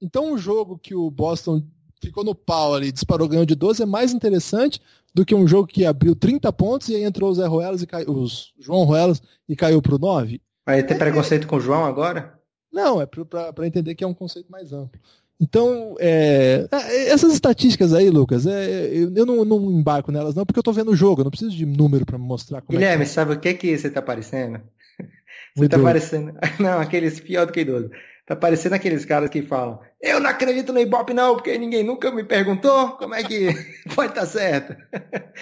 Então o jogo que o Boston ficou no pau ali, disparou, ganhou de 12, é mais interessante do que um jogo que abriu 30 pontos e aí entrou o Zé Ruelas e caiu, os João Ruelas e caiu para o 9. Vai ter é, preconceito com o João agora? Não, é para entender que é um conceito mais amplo. Então, é, é, essas estatísticas aí, Lucas, é, eu, não, não, embarco nelas não, porque eu tô vendo o jogo, eu não preciso de número para mostrar como Guilherme, é que... sabe o que que você tá parecendo? Você tá parecendo. <laughs> Não, aqueles pior do que idoso. Tá parecendo aqueles caras que falam: Eu não acredito no Ibope, não, porque ninguém nunca me perguntou como é que <laughs> pode estar tá certo. <laughs>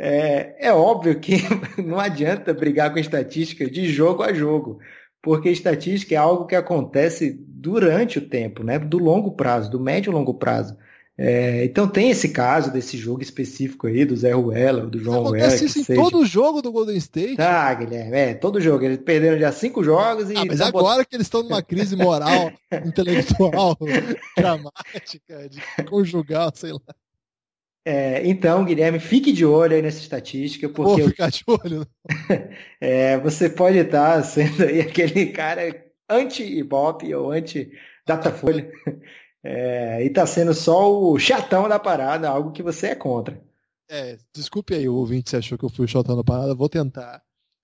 É, é óbvio que não adianta brigar com estatística de jogo a jogo, porque estatística é algo que acontece durante o tempo, né? Do longo prazo, do médio e longo prazo. É, então tem esse caso desse jogo específico aí, do Zé Ruela, do João Ruela. Acontece isso em seja. todo jogo do Golden State. Tá, Guilherme, é, todo jogo. Eles perderam já cinco jogos e. Ah, mas agora bot... que eles estão numa crise moral, <laughs> intelectual, <laughs> dramática, de conjugal, sei lá. É, então, Guilherme, fique de olho aí nessa estatística, porque. Vou ficar de olho. <laughs> é, você pode estar sendo aí aquele cara anti-Ibope ou anti-Datafolha. É, e tá sendo só o chatão da parada, algo que você é contra. É, desculpe aí o ouvinte se achou que eu fui o chatão da parada, vou tentar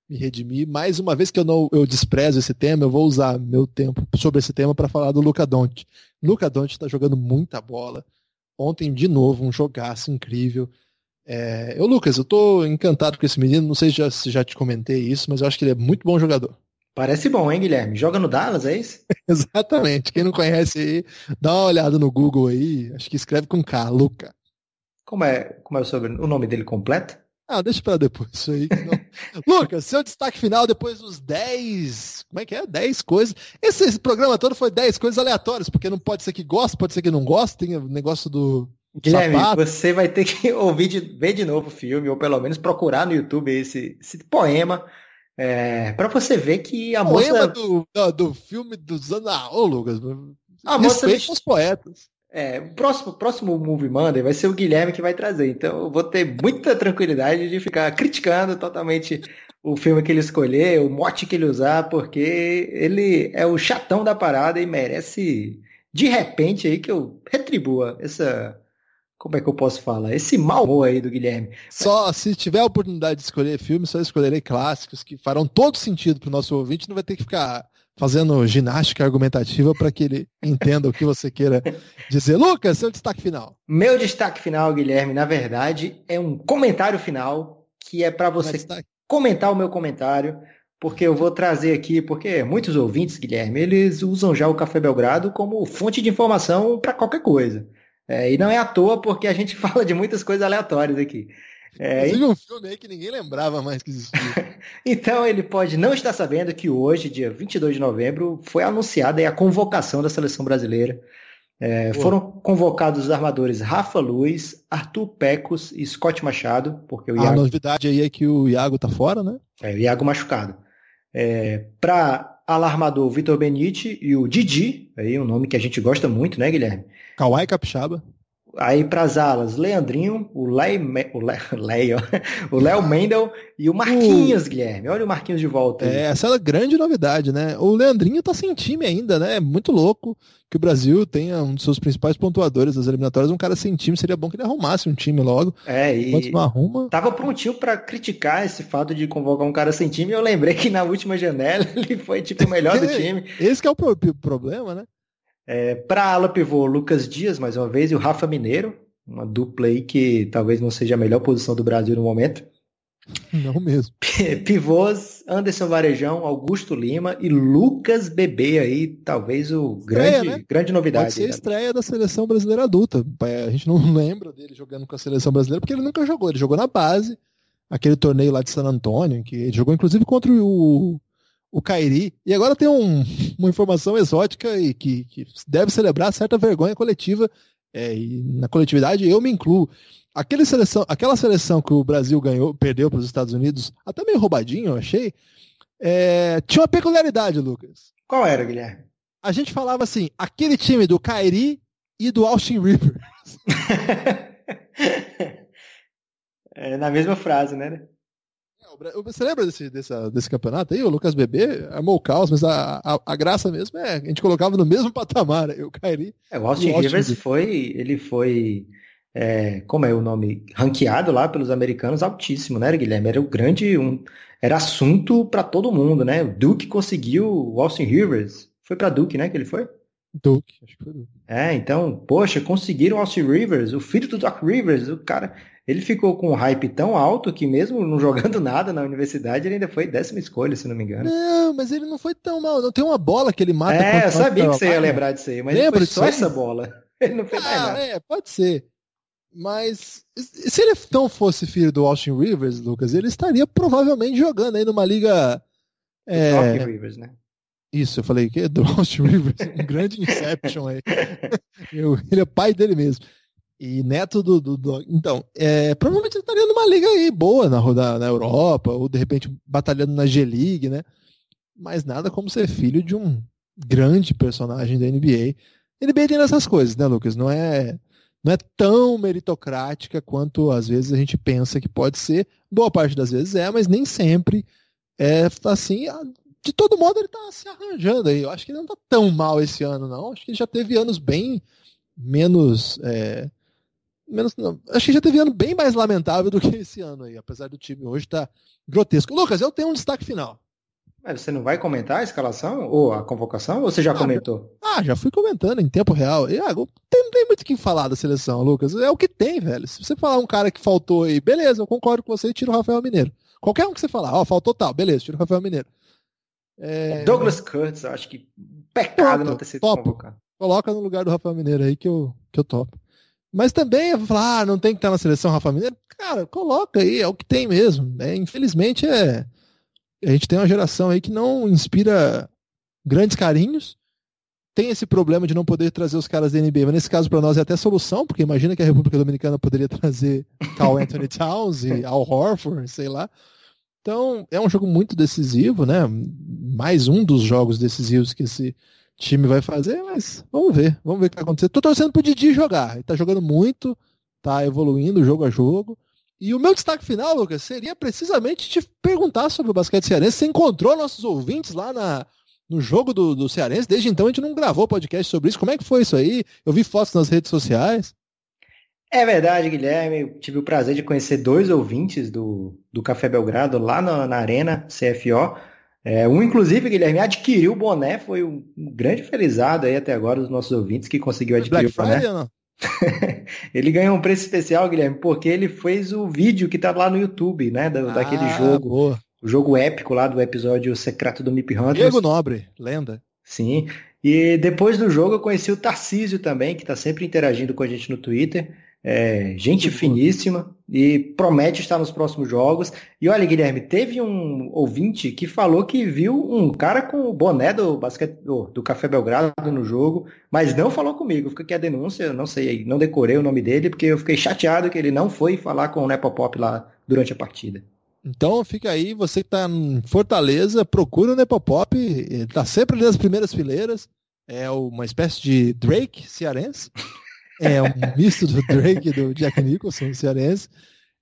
me redimir. Mais uma vez que eu não eu desprezo esse tema, eu vou usar meu tempo sobre esse tema para falar do Luca Doncic. Luca Doncic está jogando muita bola. Ontem, de novo, um jogaço incrível. É, eu, Lucas, eu tô encantado com esse menino. Não sei se já, se já te comentei isso, mas eu acho que ele é muito bom jogador. Parece bom, hein, Guilherme? Joga no Dallas, é isso? <laughs> Exatamente. Quem não conhece aí, dá uma olhada no Google aí. Acho que escreve com K, Luca. Como é, como é o, o nome dele completo? Ah, deixa para depois isso aí. <laughs> Lucas, seu destaque final depois dos 10. Como é que é? 10 coisas. Esse, esse, programa todo foi 10 coisas aleatórias, porque não pode ser que gosta, pode ser que não gosta. Tem o negócio do. Guilherme, sapato. você vai ter que <laughs> ouvir de, ver de novo o filme, ou pelo menos procurar no YouTube esse, esse poema é, para você ver que a o moça. Do, do, do, filme dos anos. Ah, ô Lucas. A moça. os poetas. É, o próximo, próximo Movie Monday vai ser o Guilherme que vai trazer. Então eu vou ter muita tranquilidade de ficar criticando totalmente o filme que ele escolher, o mote que ele usar, porque ele é o chatão da parada e merece, de repente, aí que eu retribua essa como é que eu posso falar? Esse mau humor aí do Guilherme. Só se tiver a oportunidade de escolher filmes, só escolherei clássicos que farão todo sentido para o nosso ouvinte, não vai ter que ficar fazendo ginástica argumentativa para que ele entenda o que você queira dizer. Lucas, seu destaque final. Meu destaque final, Guilherme, na verdade, é um comentário final que é para você é comentar o meu comentário, porque eu vou trazer aqui, porque muitos ouvintes, Guilherme, eles usam já o Café Belgrado como fonte de informação para qualquer coisa. É, e não é à toa porque a gente <laughs> fala de muitas coisas aleatórias aqui. É, Inclusive um filme aí que ninguém lembrava mais que existia. <laughs> então ele pode não estar sabendo que hoje, dia 22 de novembro, foi anunciada a convocação da seleção brasileira. É, foram convocados os armadores Rafa Luiz, Arthur Pecos e Scott Machado, porque o Iago... A novidade aí é que o Iago tá fora, né? É, o Iago machucado. É, Para alarmador Vitor Benite e o Didi, aí um nome que a gente gosta muito, né, Guilherme? Kawai Capixaba. Aí para as alas, Leandrinho, o Léo, <laughs> o Léo, Mendel e o Marquinhos, uh, Guilherme. Olha o Marquinhos de volta. Aí. É, essa é a grande novidade, né? O Leandrinho tá sem time ainda, né? É muito louco que o Brasil tenha um dos seus principais pontuadores das eliminatórias, um cara sem time. Seria bom que ele arrumasse um time logo. É, e não arruma. Tava prontinho para criticar esse fato de convocar um cara sem time. Eu lembrei que na última janela <laughs> ele foi tipo o melhor do <laughs> time. Esse que é o pro problema, né? É, para ala pivô, Lucas Dias, mais uma vez, e o Rafa Mineiro, uma dupla aí que talvez não seja a melhor posição do Brasil no momento. Não mesmo. <laughs> Pivôs, Anderson Varejão, Augusto Lima e Lucas Bebê aí, talvez o estreia, grande, né? grande novidade. Pode ser a estreia da seleção brasileira adulta. A gente não <laughs> lembra dele jogando com a seleção brasileira porque ele nunca jogou. Ele jogou na base, aquele torneio lá de San Antônio, que ele jogou inclusive contra o, o Kairi. E agora tem um, <laughs> uma informação exótica e que, que, deve celebrar certa vergonha coletiva. É, e na coletividade eu me incluo. Aquele seleção, aquela seleção que o Brasil ganhou, perdeu para os Estados Unidos, até meio roubadinho, eu achei, é, tinha uma peculiaridade, Lucas. Qual era, Guilherme? A gente falava assim, aquele time do Kairi e do Austin Rivers. <laughs> é, na mesma frase, né? Você lembra desse, desse, desse campeonato aí? O Lucas Bebê amou o caos, mas a, a, a, graça mesmo é a gente colocava no mesmo patamar. Eu caí. É, o Austin, Rivers foi. Ele foi. É, como é o nome? Ranqueado lá pelos americanos altíssimo, né, Guilherme? Era o grande. Um, era assunto para todo mundo, né? O Duke conseguiu o Austin Rivers. Foi para Duke, né? Que ele foi? Duke, acho que foi Duke. É, então, poxa, conseguiram o Austin Rivers, o filho do Doc Rivers, o cara. Ele ficou com um hype tão alto que mesmo não <laughs> jogando nada na universidade, ele ainda foi décima escolha, se não me engano. Não, mas ele não foi tão mal. Não tem uma bola que ele mata. É, eu sabia que você ia lembrar disso aí, mas Lembra só essa bola. <laughs> Ele não fez ah, mais nada. É, pode ser. Mas se ele não fosse filho do Austin Rivers, Lucas, ele estaria provavelmente jogando aí numa liga. É... Doc Rivers, né? Isso, eu falei que é do <laughs> Austin Rivers, um grande Inception aí. ele é pai dele mesmo. E neto do. do, do... então, é, provavelmente ele estaria numa liga aí boa na, na, na Europa, ou de repente batalhando na G-League, né? Mas nada como ser filho de um grande personagem da NBA. NBA tem essas coisas, né, Lucas? Não é, não é tão meritocrática quanto às vezes a gente pensa que pode ser. Boa parte das vezes é, mas nem sempre é assim. De todo modo, ele está se arranjando aí. Eu acho que ele não está tão mal esse ano, não. Acho que ele já teve anos bem menos. É, menos não. Acho que já teve ano bem mais lamentável do que esse ano aí, apesar do time hoje estar tá grotesco. Lucas, eu tenho um destaque final. Mas você não vai comentar a escalação ou a convocação? Ou você já ah, comentou? Ah, já fui comentando em tempo real. E, ah, tem, não tem muito o que falar da seleção, Lucas. É o que tem, velho. Se você falar um cara que faltou aí, beleza, eu concordo com você e tira o Rafael Mineiro. Qualquer um que você falar, ó, oh, faltou tal, beleza, tira o Rafael Mineiro. É... Douglas Kurtz, acho que pecado não ter sido topo. convocado. Coloca no lugar do Rafael Mineiro aí que eu, que eu topo. Mas também, eu vou falar, ah, não tem que estar na seleção Rafa Mineiro. Cara, coloca aí, é o que tem mesmo. É, infelizmente, é, a gente tem uma geração aí que não inspira grandes carinhos. Tem esse problema de não poder trazer os caras da NBA, mas nesse caso para nós é até solução, porque imagina que a República Dominicana poderia trazer <laughs> Carl Anthony Towns e Al Horford, sei lá. Então, é um jogo muito decisivo, né? Mais um dos jogos decisivos que esse time vai fazer, mas vamos ver, vamos ver o que vai acontecer. Tô torcendo pro Didi jogar, ele tá jogando muito, tá evoluindo jogo a jogo. E o meu destaque final, Lucas, seria precisamente te perguntar sobre o basquete cearense. Você encontrou nossos ouvintes lá na, no jogo do, do Cearense? Desde então a gente não gravou podcast sobre isso. Como é que foi isso aí? Eu vi fotos nas redes sociais. É verdade, Guilherme. Eu tive o prazer de conhecer dois ouvintes do, do Café Belgrado lá na, na Arena CFO. É, um, inclusive, Guilherme, adquiriu o boné, foi um, grande felizado aí até agora dos nossos ouvintes que conseguiu adquirir Black o boné. Friday, não? <laughs> ele ganhou um preço especial, Guilherme, porque ele fez o vídeo que tá lá no YouTube, né? Da, ah, daquele jogo. Boa. O jogo épico lá do episódio secreto do Mip Hunters. Diego Nobre, lenda. Sim. E depois do jogo eu conheci o Tarcísio também, que tá sempre interagindo com a gente no Twitter. É, gente finíssima e promete estar nos próximos jogos. E olha, Guilherme, teve um ouvinte que falou que viu um cara com o boné do basquete do, do Café Belgrado no jogo, mas não falou comigo. Fica aqui a denúncia, não sei, não decorei o nome dele, porque eu fiquei chateado que ele não foi falar com o Nepopop lá durante a partida. Então fica aí, você que está em Fortaleza, procura o Nepopop, ele tá sempre nas primeiras fileiras, é uma espécie de Drake cearense. É um misto do Drake e do Jack Nicholson, cearense.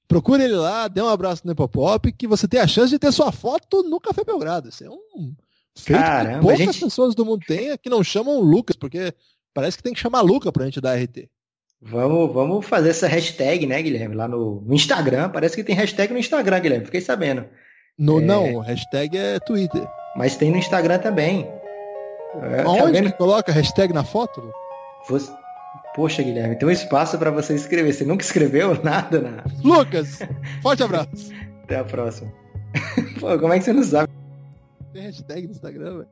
Procure ele lá, dê um abraço no Nepopop, que você tem a chance de ter sua foto no Café Belgrado. Isso é um feito Caramba, que poucas gente- pessoas do mundo têm, que não chamam o Lucas, porque parece que tem que chamar Luca pra gente dar RT. Vamos, vamos fazer essa hashtag, né, Guilherme? Lá no, no Instagram. Parece que tem hashtag no Instagram, Guilherme. Fiquei sabendo. No, É. Não, hashtag é Twitter. Mas tem no Instagram também. É, tá Onde que coloca hashtag na foto? Você- Poxa, Guilherme, tem um espaço para você escrever. Você nunca escreveu <laughs> nada, né? Lucas, forte abraço. Até a próxima. <laughs> Pô, como é que você não sabe? Tem hashtag no Instagram, velho.